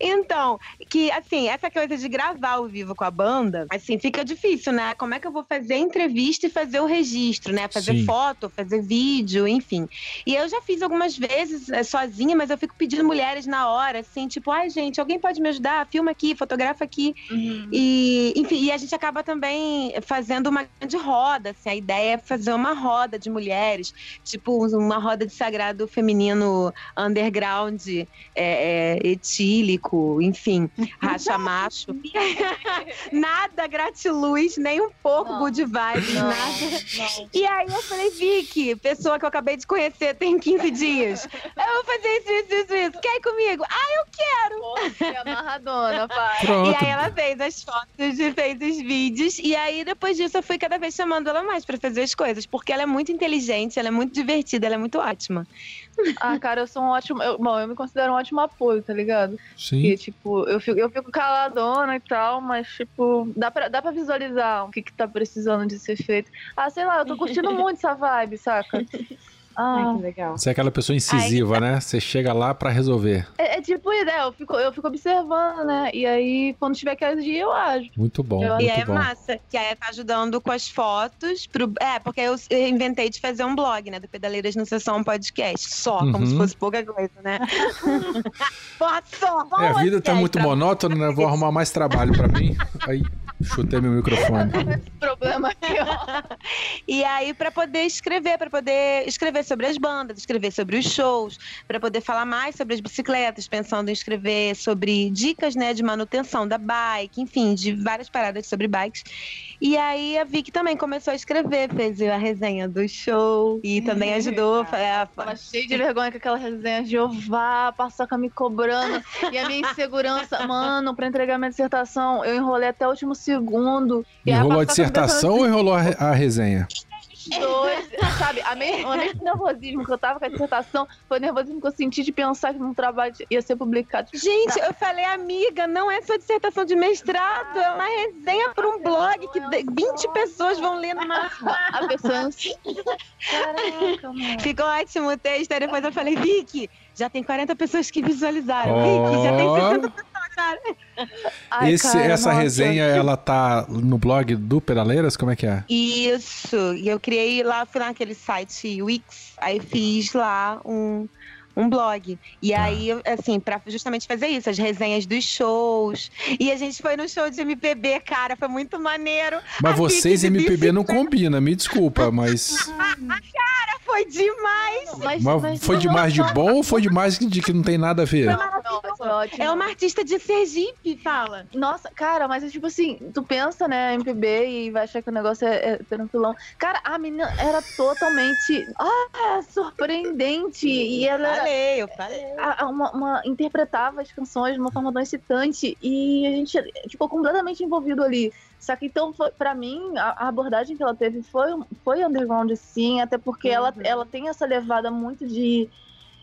Então, que assim, essa coisa de gravar ao vivo com a banda, assim, fica difícil, né? Como é que eu vou fazer entrevista e fazer o registro, né? Fazer Sim. foto, fazer vídeo, enfim. E eu já fiz algumas vezes é, sozinha, mas eu fico pedindo mulheres na hora, assim, tipo, ai, gente, alguém pode me ajudar? Filma aqui, fotografa aqui. E, enfim, e a gente acaba também fazendo uma grande roda, assim, a ideia é fazer uma roda de mulheres, tipo uma roda de sagrado feminino underground, é, é, etílico, enfim, racha macho. nada gratiluz, nem um pouco Não. good vibes, Não, nada. não. E aí eu falei, Vicky, pessoa que eu acabei de conhecer tem 15 dias, eu vou fazer isso, isso, isso, isso, quer ir comigo? Ah, eu quero! Pô, que amarradona, pai. Pronto. E aí ela fez as fotos e fez os vídeos. E aí, depois disso, eu fui cada vez chamando ela mais pra fazer as coisas. Porque ela é muito inteligente, ela é muito divertida, ela é muito ótima. Ah, cara, eu sou um ótimo. eu- bom, eu me considero um ótimo apoio, tá ligado? Sim. Porque, tipo, eu fico, eu fico caladona e tal, mas, tipo, dá pra, dá pra visualizar o que, que tá precisando de ser feito. Ah, sei lá, eu tô curtindo muito essa vibe, saca? Ai, Ah, que legal. Você é aquela pessoa incisiva, né? Você chega lá pra resolver. é, é tipo ideia, eu fico, eu fico observando, né? E aí, quando tiver aquelas dias, eu ajo. Muito bom, E e muito aí é bom. massa. Que aí tá ajudando com as fotos. Pro... É, porque eu eu inventei de fazer um blog, né? Do Pedaleiras no Sessão Podcast. Só, como Uhum. se fosse pouca coisa, né? Porra, só! É, a vida tá muito pra- monótona, né? Vou arrumar mais trabalho pra mim. Aí, chutei meu microfone. Problema aqui, ó. E aí, pra poder escrever, pra poder escrever sobre as bandas, escrever sobre os shows, pra poder falar mais sobre as bicicletas, pensando em escrever sobre dicas, né, de manutenção da bike, enfim, de várias paradas sobre bikes. E aí a Vicky também começou a escrever, fez a resenha do show e também ajudou. é, a- Tava cheio de vergonha com aquela resenha Jeová, paçoca me cobrando. E a minha insegurança, mano, pra entregar minha dissertação, eu enrolei até o último segundo. E Enrolou a me dissertação ou enrolou a, a resenha? Dois, sabe? A mesmo, o mesmo nervosismo que eu tava com a dissertação foi o nervosismo que eu senti de pensar que um trabalho ia ser publicado. Gente, eu falei, amiga, não é sua dissertação de mestrado, é uma resenha para um blog que de- 20 pessoas vão ler no máximo. A pessoa Caraca, mano. Ficou ótimo o texto. Aí depois eu falei, Vicky, já tem 40 pessoas que visualizaram. Ó. Vicky, já tem 60 pessoas, cara. Ai, Esse, cara, essa nossa. resenha, ela tá no blog do Pedaleiras? Como é que é? Isso. E eu criei lá, fui lá naquele site Wix, aí fiz lá um, um blog. E aí, assim, pra justamente fazer isso, as resenhas dos shows. E a gente foi no show de MPB, cara, foi muito maneiro. Mas A vocês MPB não combina, me desculpa, mas, Foi demais! Mas, mas mas foi demais de bom ou foi demais de que não tem nada a ver? Não, mas foi ótimo. É uma artista de Sergipe, fala. Nossa, cara, mas é tipo assim, tu pensa, né, MPB e vai achar que o negócio é, é tranquilão. Cara, a menina era totalmente ah, surpreendente. E ela Falei, eu falei. a- a- uma, uma- interpretava as canções de uma forma tão excitante e a gente ficou completamente envolvido ali. Só que então, foi, pra mim, a, a abordagem que ela teve foi, foi underground, sim, até porque ela, Uhum. ela tem essa levada muito de,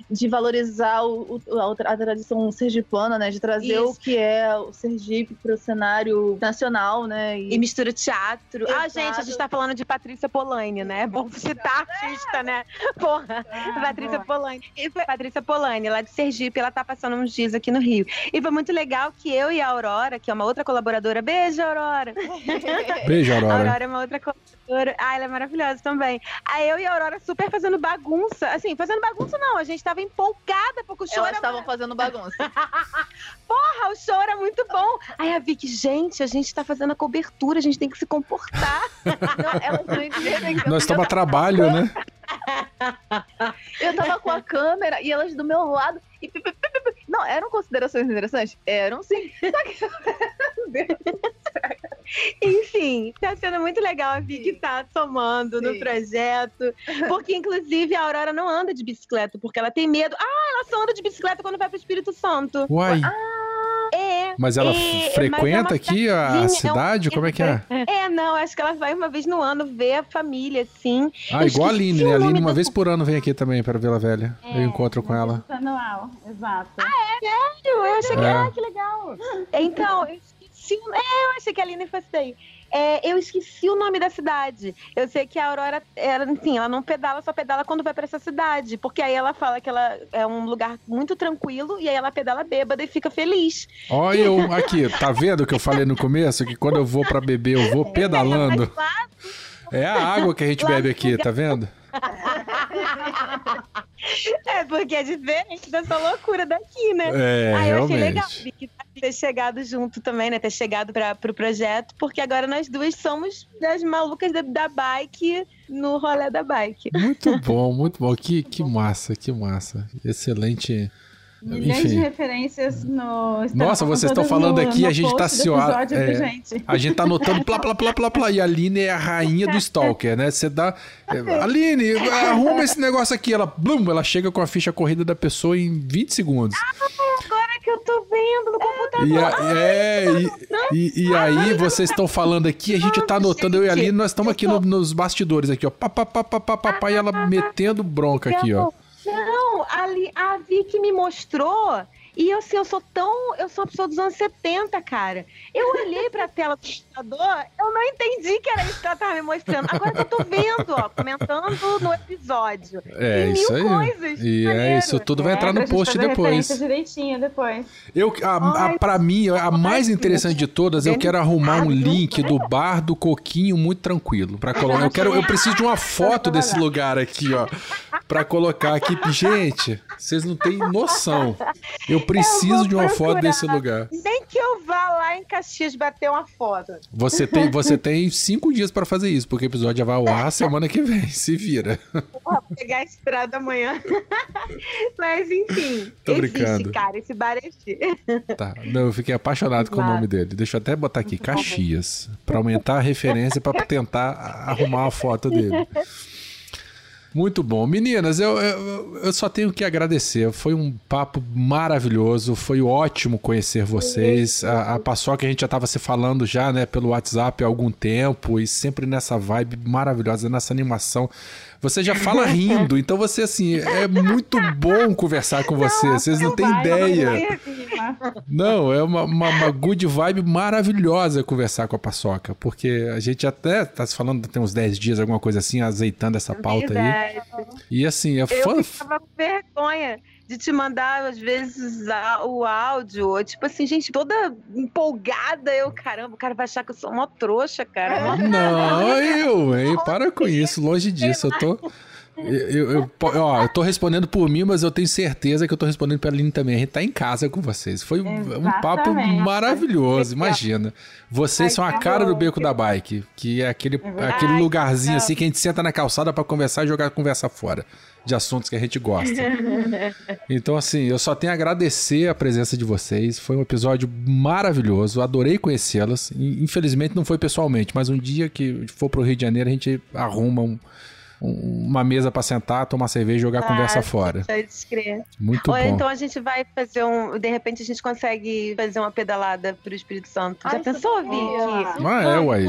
de valorizar o, o- a, tradição sergipana, né? De trazer o Isso. que é o Sergipe pro cenário nacional, né? E mistura teatro. Ah, Exato. gente, a gente tá falando de Patrícia Polani, né? Bom citar artista, né? Porra, Patrícia Polani. E foi Patrícia Polani, lá de Sergipe, ela tá passando uns dias aqui no Rio. E foi muito legal que eu e a Aurora, que é uma outra colaboradora, beijo, Aurora! Beijo, A Aurora. Aurora é uma outra colaboradora. Ah, ela é maravilhosa também. Aí eu e a Aurora super fazendo bagunça. Assim, fazendo bagunça não, a gente tava empolgada porque o show Elas era estavam fazendo bagunça. Porra, o show era muito bom. Aí a Vicky, gente, a gente tá fazendo a cobertura, a gente tem que se comportar. Não, elas não entenderam Nós estamos a trabalho, né? Eu tava com a câmera e elas do meu lado. E pi, pi, pi, pi, pi. Não, eram considerações interessantes? Eram sim. Enfim, tá sendo muito legal a Vicky tá somando no Sim. projeto. Porque, inclusive, a Aurora não anda de bicicleta, porque ela tem medo. Ah, ela só anda de bicicleta quando vai pro Espírito Santo. Uai, É. mas ela é, mas é frequenta uma aqui a cidade? é Como é que é? É, não, acho que ela vai uma vez no ano ver a família, assim. Ah, Eu igual a Aline, né? A Aline uma do- vez por ano vem aqui também para Vila Velha. É, Eu encontro com ela. Anual, exato. Eu achei que, É. ah, que legal. Então, eu esqueci. É, eu achei que a Aline fosse daí. É, eu esqueci o nome da cidade. Eu sei que a Aurora, ela, assim, ela não pedala, só pedala quando vai pra essa cidade. Porque aí ela fala que ela é um lugar muito tranquilo e aí ela pedala bêbada e fica feliz. Olha eu aqui, tá vendo o que eu falei no começo? Que quando eu vou pra beber, eu vou pedalando. Mas lá- É a água que a gente bebe aqui, tá vendo? É, porque é diferente dessa loucura daqui, né? É, Aí eu achei legal ter chegado junto também, né? Ter chegado para pro projeto, porque agora nós duas somos das malucas da, da bike no rolê da bike. Muito bom, muito bom. Que, que massa, que massa. Excelente. Milhões de referências no. Nossa, vocês estão falando no- aqui, no a gente tá se é, gente? A gente tá anotando plá, plá, plá, plá, plá. E a Aline é a rainha do Stalker, né? Você dá. é, Aline, arruma esse negócio aqui. Ela, blum, ela chega com a ficha corrida da pessoa em 20 segundos. Agora que eu tô vendo no computador. E, a- é, e, e- e aí vocês estão falando aqui, a gente tá anotando, eu e a Aline, nós estamos aqui no- nos bastidores aqui, ó. Pá, pá, pá, pá, pá, pá, pá, e ela metendo bronca aqui, ó. Não, ali, a Vicky me mostrou. E eu, assim, eu sou tão. Eu sou uma pessoa dos anos 70, cara. Eu olhei pra tela do computador, eu não entendi que era isso que ela tava me mostrando. Agora que eu tô vendo, ó, comentando no episódio. É, Tem isso aí. coisas. E é Maneiro. isso, tudo vai É, entrar pra no post depois. direitinho depois. Eu, a, a, pra mim, a mais interessante de todas, eu quero arrumar um link do bar do Coquinho muito tranquilo. Pra colocar. Eu, quero, eu preciso de uma foto desse lugar aqui, ó. Pra colocar aqui. Gente, vocês não têm noção. Eu preciso de uma foto procurar. desse lugar. Nem que eu vá lá em Caxias bater uma foto. Você tem, você tem cinco dias pra fazer isso, porque o episódio já vai ao ar semana que vem. Se vira. Vou pegar a estrada amanhã. Mas enfim. Tô existe, brincando. cara. Esse bar existe. Tá. Não, eu fiquei apaixonado com o nome dele. Deixa eu até botar aqui, Caxias. Pra aumentar a referência pra tentar arrumar a foto dele. Muito bom. Meninas, eu, eu, eu só tenho que agradecer. Foi um papo maravilhoso. Foi ótimo conhecer vocês. A, a Paçoca a gente já estava se falando já, né, pelo WhatsApp há algum tempo e sempre nessa vibe maravilhosa, nessa animação. Você já fala rindo, então você, assim, é muito bom conversar com você. Vocês não têm ideia. Não, é uma, uma, uma good vibe maravilhosa conversar com a Paçoca, porque a gente até tá se falando tem uns 10 dias, alguma coisa assim, azeitando essa pauta aí. E assim, é Eu fã. ficava com vergonha de te mandar, às vezes, a- o áudio. Tipo assim, gente, toda empolgada. Eu, caramba, o cara vai achar que eu sou uma trouxa, cara. Não, eu, hein? Para com isso, longe disso. Eu tô, Eu, eu, ó, eu tô respondendo por mim, mas eu tenho certeza que eu tô respondendo pela Aline também. A gente tá em casa com vocês. Foi um um papo Exatamente. maravilhoso, imagina. Vocês são a cara do beco da bike, que é aquele, aquele lugarzinho assim que a gente senta na calçada pra conversar e jogar a conversa fora de assuntos que a gente gosta. Então, assim, eu só tenho a agradecer a presença de vocês. Foi um episódio maravilhoso. Adorei conhecê-las. Infelizmente não foi pessoalmente, mas um dia que for pro Rio de Janeiro, a gente arruma um- um- uma mesa pra sentar, tomar cerveja e jogar a conversa fora. Crer. Muito Ou bom. então a gente vai fazer um. De repente a gente consegue fazer uma pedalada pro Espírito Santo. Já Ai, pensou, isso Vicky? é Ah, é, uai.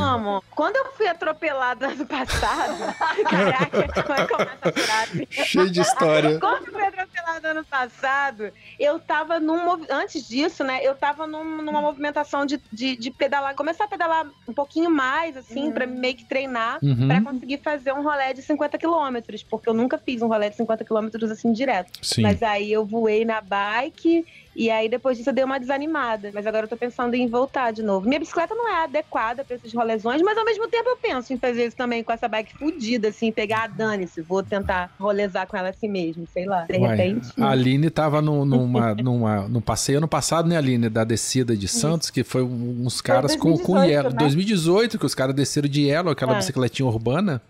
Quando eu fui atropelada ano passado. Caraca, como é que começa a frase? Cheio de história. Quando eu fui atropelada ano passado, eu tava num. Antes disso, né? Eu tava num- numa movimentação de, de, de pedalar. Começar a pedalar um pouquinho mais, assim, pra meio que treinar. Uhum. Pra conseguir fazer um rolê de 50 quilômetros, porque eu nunca fiz um rolê de 50 quilômetros assim direto. Sim. Mas aí eu voei na bike e aí depois disso eu dei uma desanimada. Mas agora eu tô pensando em voltar de novo. Minha bicicleta não é adequada pra esses rolezões, mas ao mesmo tempo eu penso em fazer isso também com essa bike fudida, assim, pegar a dane-se. Vou tentar rolezar com ela assim mesmo, sei lá. De Uai, repente. A Aline tava num, numa, numa, num passeio ano passado, né, Aline? Da descida de Santos, que foi uns caras com, com 2018, Yellow. né? 2018, que os caras desceram de Yellow, aquela Ah. bicicletinha urbana.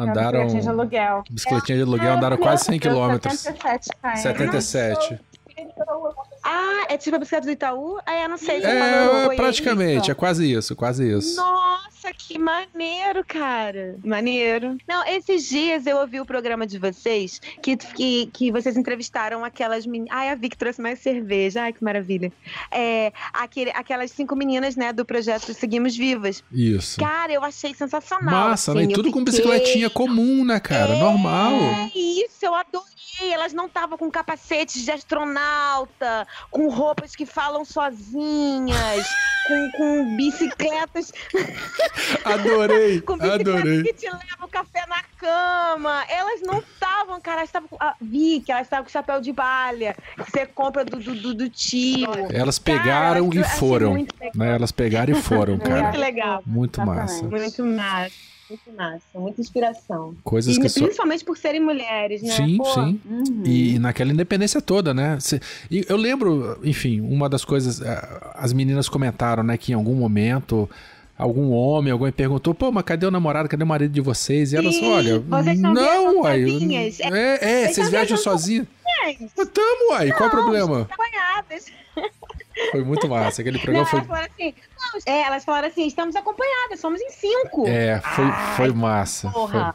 É uma Andaram. bicicletinha de aluguel. Bicicletinha de aluguel, andaram quase 100 Deu quilômetros. 77 km. 77. Ah, é tipo a bicicleta do Itaú? Ah, é, não sei. É, praticamente, é quase isso, quase isso. Nossa, que maneiro, cara. Maneiro. Não, esses dias eu ouvi o programa de vocês que, que, que vocês entrevistaram aquelas meninas. Ai, a Vic trouxe mais cerveja. Ai, que maravilha. É, aquele, aquelas cinco meninas, né, do projeto Seguimos Vivas. Isso. Cara, eu achei sensacional. Massa, né? assim, E eu tudo com fiquei- bicicletinha comum, né, cara? Normal. É isso, eu adorei. Elas não estavam com capacetes de astronauta, com roupas que falam sozinhas, com, com bicicletas Adorei, com adorei. que te leva o café na cama. Elas não estavam, cara, elas estavam com. Ah, vi que elas estavam com chapéu de palha, que você compra do, do, do- do tio. Elas Cara, pegaram eu e foram. Né? Elas pegaram e foram, cara. Muito legal. Muito massa. Muito massa. Muito massa. Muita inspiração. Coisas E que só. principalmente por serem mulheres, né? Sim, Pô, sim. Uhum. E naquela independência toda, né? Cê- e eu lembro, enfim, uma das coisas, eh, as meninas comentaram, né, que em algum momento algum homem, alguém perguntou, pô, mas cadê o namorado, cadê o marido de vocês? E elas, Sim, olha, vocês estão não, uai. sozinhas. É, é, Vocês vocês viajam sozinhos. Tamo, uai, qual o problema? acompanhadas. Foi muito massa, aquele Não, programa foi... elas falaram assim, não, é, elas falaram assim, estamos acompanhadas, somos em cinco. É, foi, foi massa. Foi, Porra,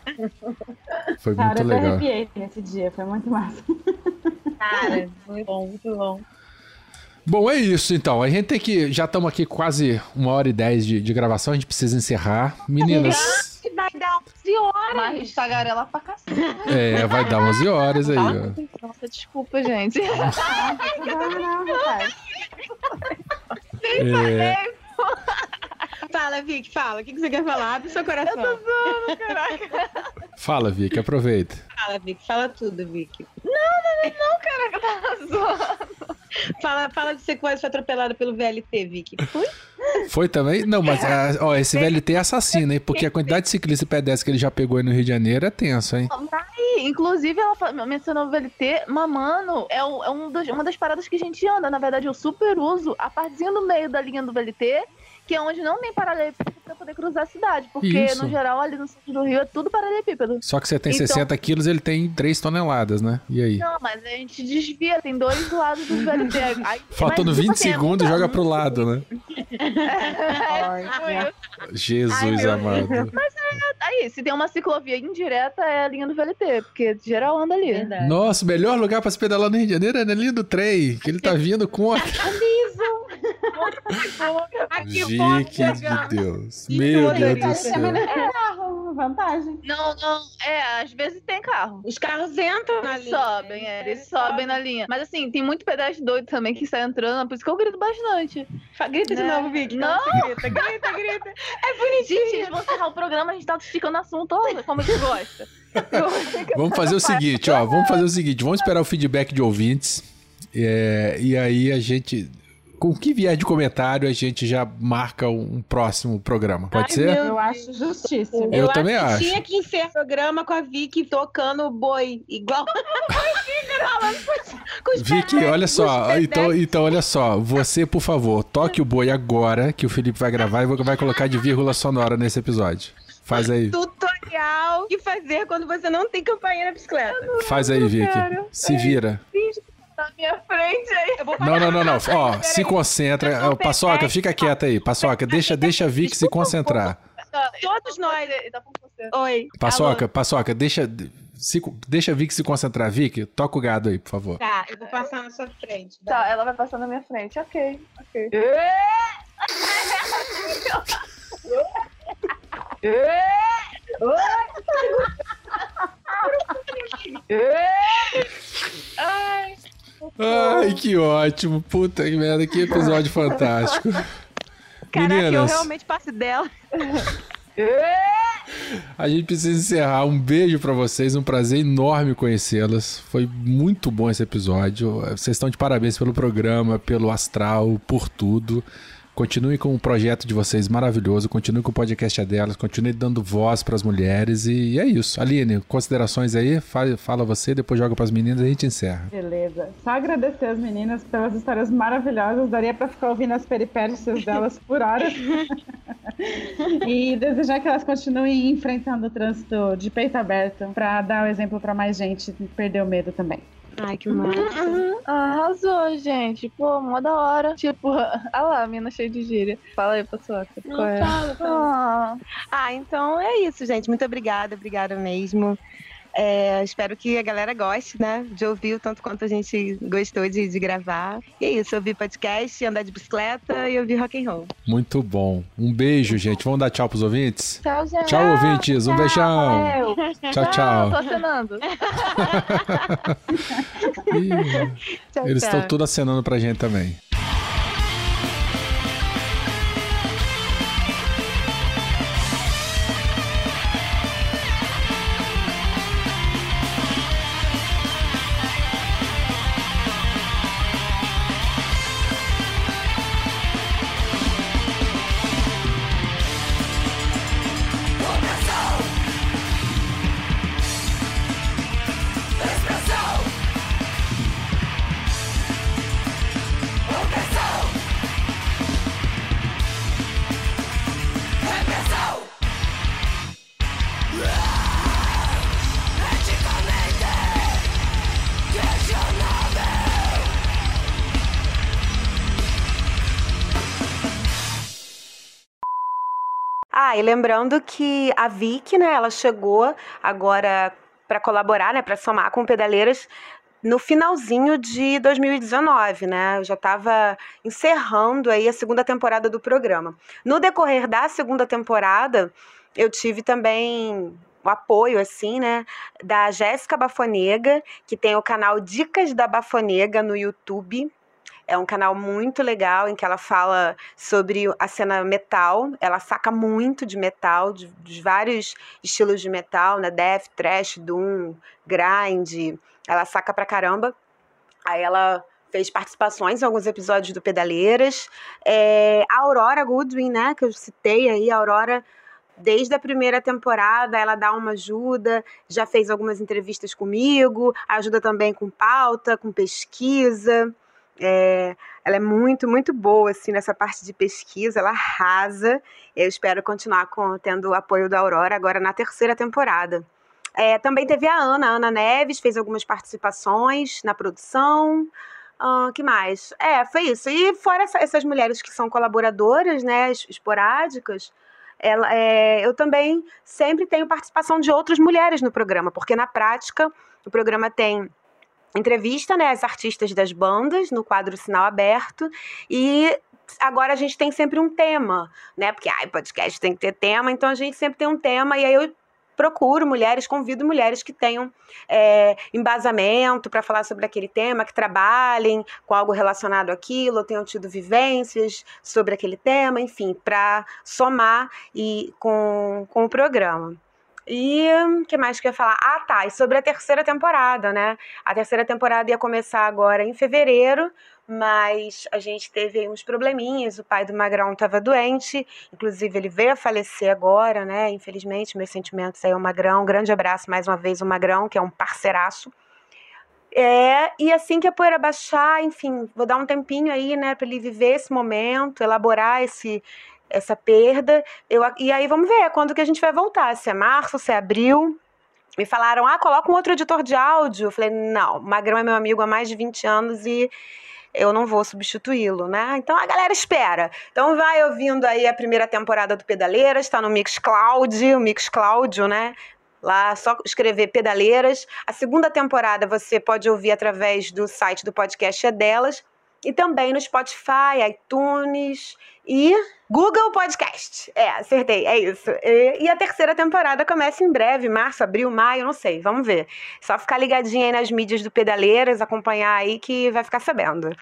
foi Cara, muito eu legal. arrepiei nesse dia, foi muito massa. cara, muito bom, muito bom. Bom, é isso então. A gente tem que. Já estamos aqui quase uma hora e dez de, de gravação, a gente precisa encerrar. Meninas, E vai dar 11 horas. Mas tagarela pra cacete. é, vai dar 11 horas aí, ó. Nossa, desculpa, gente. Não. É, Fala, Vic, fala. O que que você quer falar? Abre seu coração. fala, Vicky, aproveita. Fala, Vic. Fala tudo, Vic. Tá zoando. Fala, fala de você quase foi atropelada pelo VLT, Vic. Foi? Foi também? Não, mas ah, ó, esse VLT é assassino, hein? Porque a quantidade de ciclista e pedestre que ele já pegou aí no Rio de Janeiro é tenso, hein? E, inclusive, ela mencionou o VLT, mamano é, um- é um dos- uma das paradas que a gente anda. Na verdade, eu super uso a partezinha do meio da linha do VLT, que é onde não tem pra poder cruzar a cidade. Porque, Isso. no geral, ali no centro do Rio é tudo paralelepípedo. Só que você tem Então- 60 quilos, ele tem 3 toneladas, né? E aí? Não, mas a gente desvia, tem dois lados do VLT. Aí, Faltando mas, tipo 20 assim, é segundos, muita- joga pro lado, né? É, tipo. Jesus meu amado. Aí, se tem uma ciclovia indireta, é a linha do VLT, porque geral anda ali. Verdade. Nossa, o melhor lugar pra se pedalar no Rio de Janeiro é ali do trem, que ele tá vindo contra. Aqui, Vique de Deus. Meu Deus do céu. Carro, vantagem. Não, não, é, às vezes tem carro. Os carros entram na Eles linha. sobem, é, eles sobem na linha. Mas assim, tem muito pedestre doido também que sai entrando, por isso que eu grito bastante. Grita de Né? novo, Vic. Não. Grita, grita, grita. É Gente, bonitinho. eles vão encerrar o programa, a gente tá esticando o assunto todo, como a gente gosta. Vamos fazer o seguinte, ó. Vamos fazer o seguinte, vamos esperar o feedback de ouvintes. é, e aí a gente com o que vier de comentário, a gente já marca um próximo programa. Pode Ai, ser? meu Eu acho justíssimo. Eu também que acho. Tinha que encerrar o programa com a Vicky tocando boi, igual. Vicky, olha com só. Então, então, olha só. Você, por favor, toque o boi agora, que o Felipe vai gravar e vai colocar de vírgula sonora nesse episódio. Faz aí. Tutorial que fazer quando você não tem campanha na bicicleta. Faz aí, Vicky. Se vira. Na minha frente aí. Eu vou Não, não, não, não. Ó, se concentra. Ó, Paçoca, fica quieta aí. Paçoca, deixa, deixa a Vicky se concentrar. Todos nós. Tá. Oi. Paçoca, Paçoca, deixa, se, deixa a Vicky se concentrar. Vicky, toca o gado aí, por favor. Tá, eu vou passar na sua frente. Tá, ela vai passar na minha frente. Ok, ok. Ai, Ai, que ótimo. Puta que merda, que episódio fantástico. Caraca, eu Meninas. realmente passo dela. A gente precisa encerrar. Um beijo pra vocês, um prazer enorme conhecê-las. Foi muito bom esse episódio. Vocês estão de parabéns pelo programa, pelo astral, por tudo. Continuem com o projeto de vocês maravilhoso, continuem com o podcast delas, continuem dando voz pras mulheres e é isso. Aline, considerações aí? Fala, fala você, depois joga pras meninas e a gente encerra. Beleza. Só agradecer as meninas pelas histórias maravilhosas. Daria pra ficar ouvindo as peripécias delas por horas. e desejar que elas continuem enfrentando o trânsito de peito aberto pra dar o exemplo pra mais gente perder o medo também. Ai, que massa. Arrasou, gente. Pô, mó da hora. Tipo, ah lá, a mina cheia de gíria. Fala aí, Paçoca. Não, é? fala, fala. Ah, Ah, então é isso, gente. Muito obrigada, obrigada mesmo. É, espero que a galera goste, né? De ouvir o tanto quanto a gente gostou de, de gravar. E é isso, ouvir podcast, andar de bicicleta e ouvir rock and roll. Muito bom. Um beijo, gente. Vamos dar tchau pros ouvintes? tchau, gente. Tchau, ouvintes. Um beijão. Valeu. Tchau, tchau. Tô acenando. Ih, Tchau, Eles tchau. estão tudo acenando pra gente também. Lembrando que a Vicky, né, ela chegou agora para colaborar, né, para somar com Pedaleiras no finalzinho de 2019, né? Eu já estava encerrando aí a segunda temporada do programa. No decorrer da segunda temporada, eu tive também o apoio, assim, né, da Jéssica Bafonega, que tem o canal Dicas da Bafonega no YouTube. É um canal muito legal em que ela fala sobre a cena metal. Ela saca muito de metal, de, de vários estilos de metal, né? Death, thrash, doom, grind. Ela saca pra caramba. Aí ela fez participações em alguns episódios do Pedaleiras. É, a Aurora Goodwin, né? Que eu citei aí, a Aurora desde a primeira temporada, ela dá uma ajuda, já fez algumas entrevistas comigo, ajuda também com pauta, com pesquisa. É, ela é muito, muito boa assim nessa parte de pesquisa, ela arrasa. Eu espero continuar com, tendo o apoio da Aurora agora na terceira temporada. É, também teve a Ana, a Ana Neves, fez algumas participações na produção. Ah, que mais? É, foi isso. E fora essa- essas mulheres que são colaboradoras, né, es- esporádicas, ela, é, eu também sempre tenho participação de outras mulheres no programa, porque na prática o programa tem entrevista, né, as artistas das bandas no quadro Sinal Aberto e agora a gente tem sempre um tema, né, porque ai, podcast tem que ter tema, então a gente sempre tem um tema e aí eu procuro mulheres, convido mulheres que tenham é, embasamento para falar sobre aquele tema, que trabalhem com algo relacionado àquilo, tenham tido vivências sobre aquele tema, enfim, para somar e com, com o programa. E o que mais que eu ia falar? Ah, tá. E sobre a terceira temporada, né? A terceira temporada ia começar agora em fevereiro, mas a gente teve uns probleminhas. O pai do Magrão estava doente, inclusive ele veio a falecer agora, né? Infelizmente, meus sentimentos aí ao Magrão. Um grande abraço mais uma vez, o Magrão, que é um parceiraço. É, e assim que a poeira baixar, enfim, vou dar um tempinho aí, né, para ele viver esse momento, elaborar esse essa perda. Eu, e aí vamos ver quando que a gente vai voltar, se é março, se é abril. Me falaram, ah, coloca um outro editor de áudio. Eu falei, não, Magrão é meu amigo há mais de 20 anos e eu não vou substituí-lo, né? Então a galera espera. Então vai ouvindo aí a primeira temporada do Pedaleiras, está no Mixcloud, o Mixcloud, né? Lá só escrever Pedaleiras. A segunda temporada você pode ouvir através do site do podcast é delas e também no Spotify, iTunes e Google Podcast. É, acertei, é isso. E, e, a terceira temporada começa em breve, março, abril, maio, não sei, vamos ver. Só ficar ligadinho aí nas mídias do Pedaleiras, acompanhar aí que vai ficar sabendo.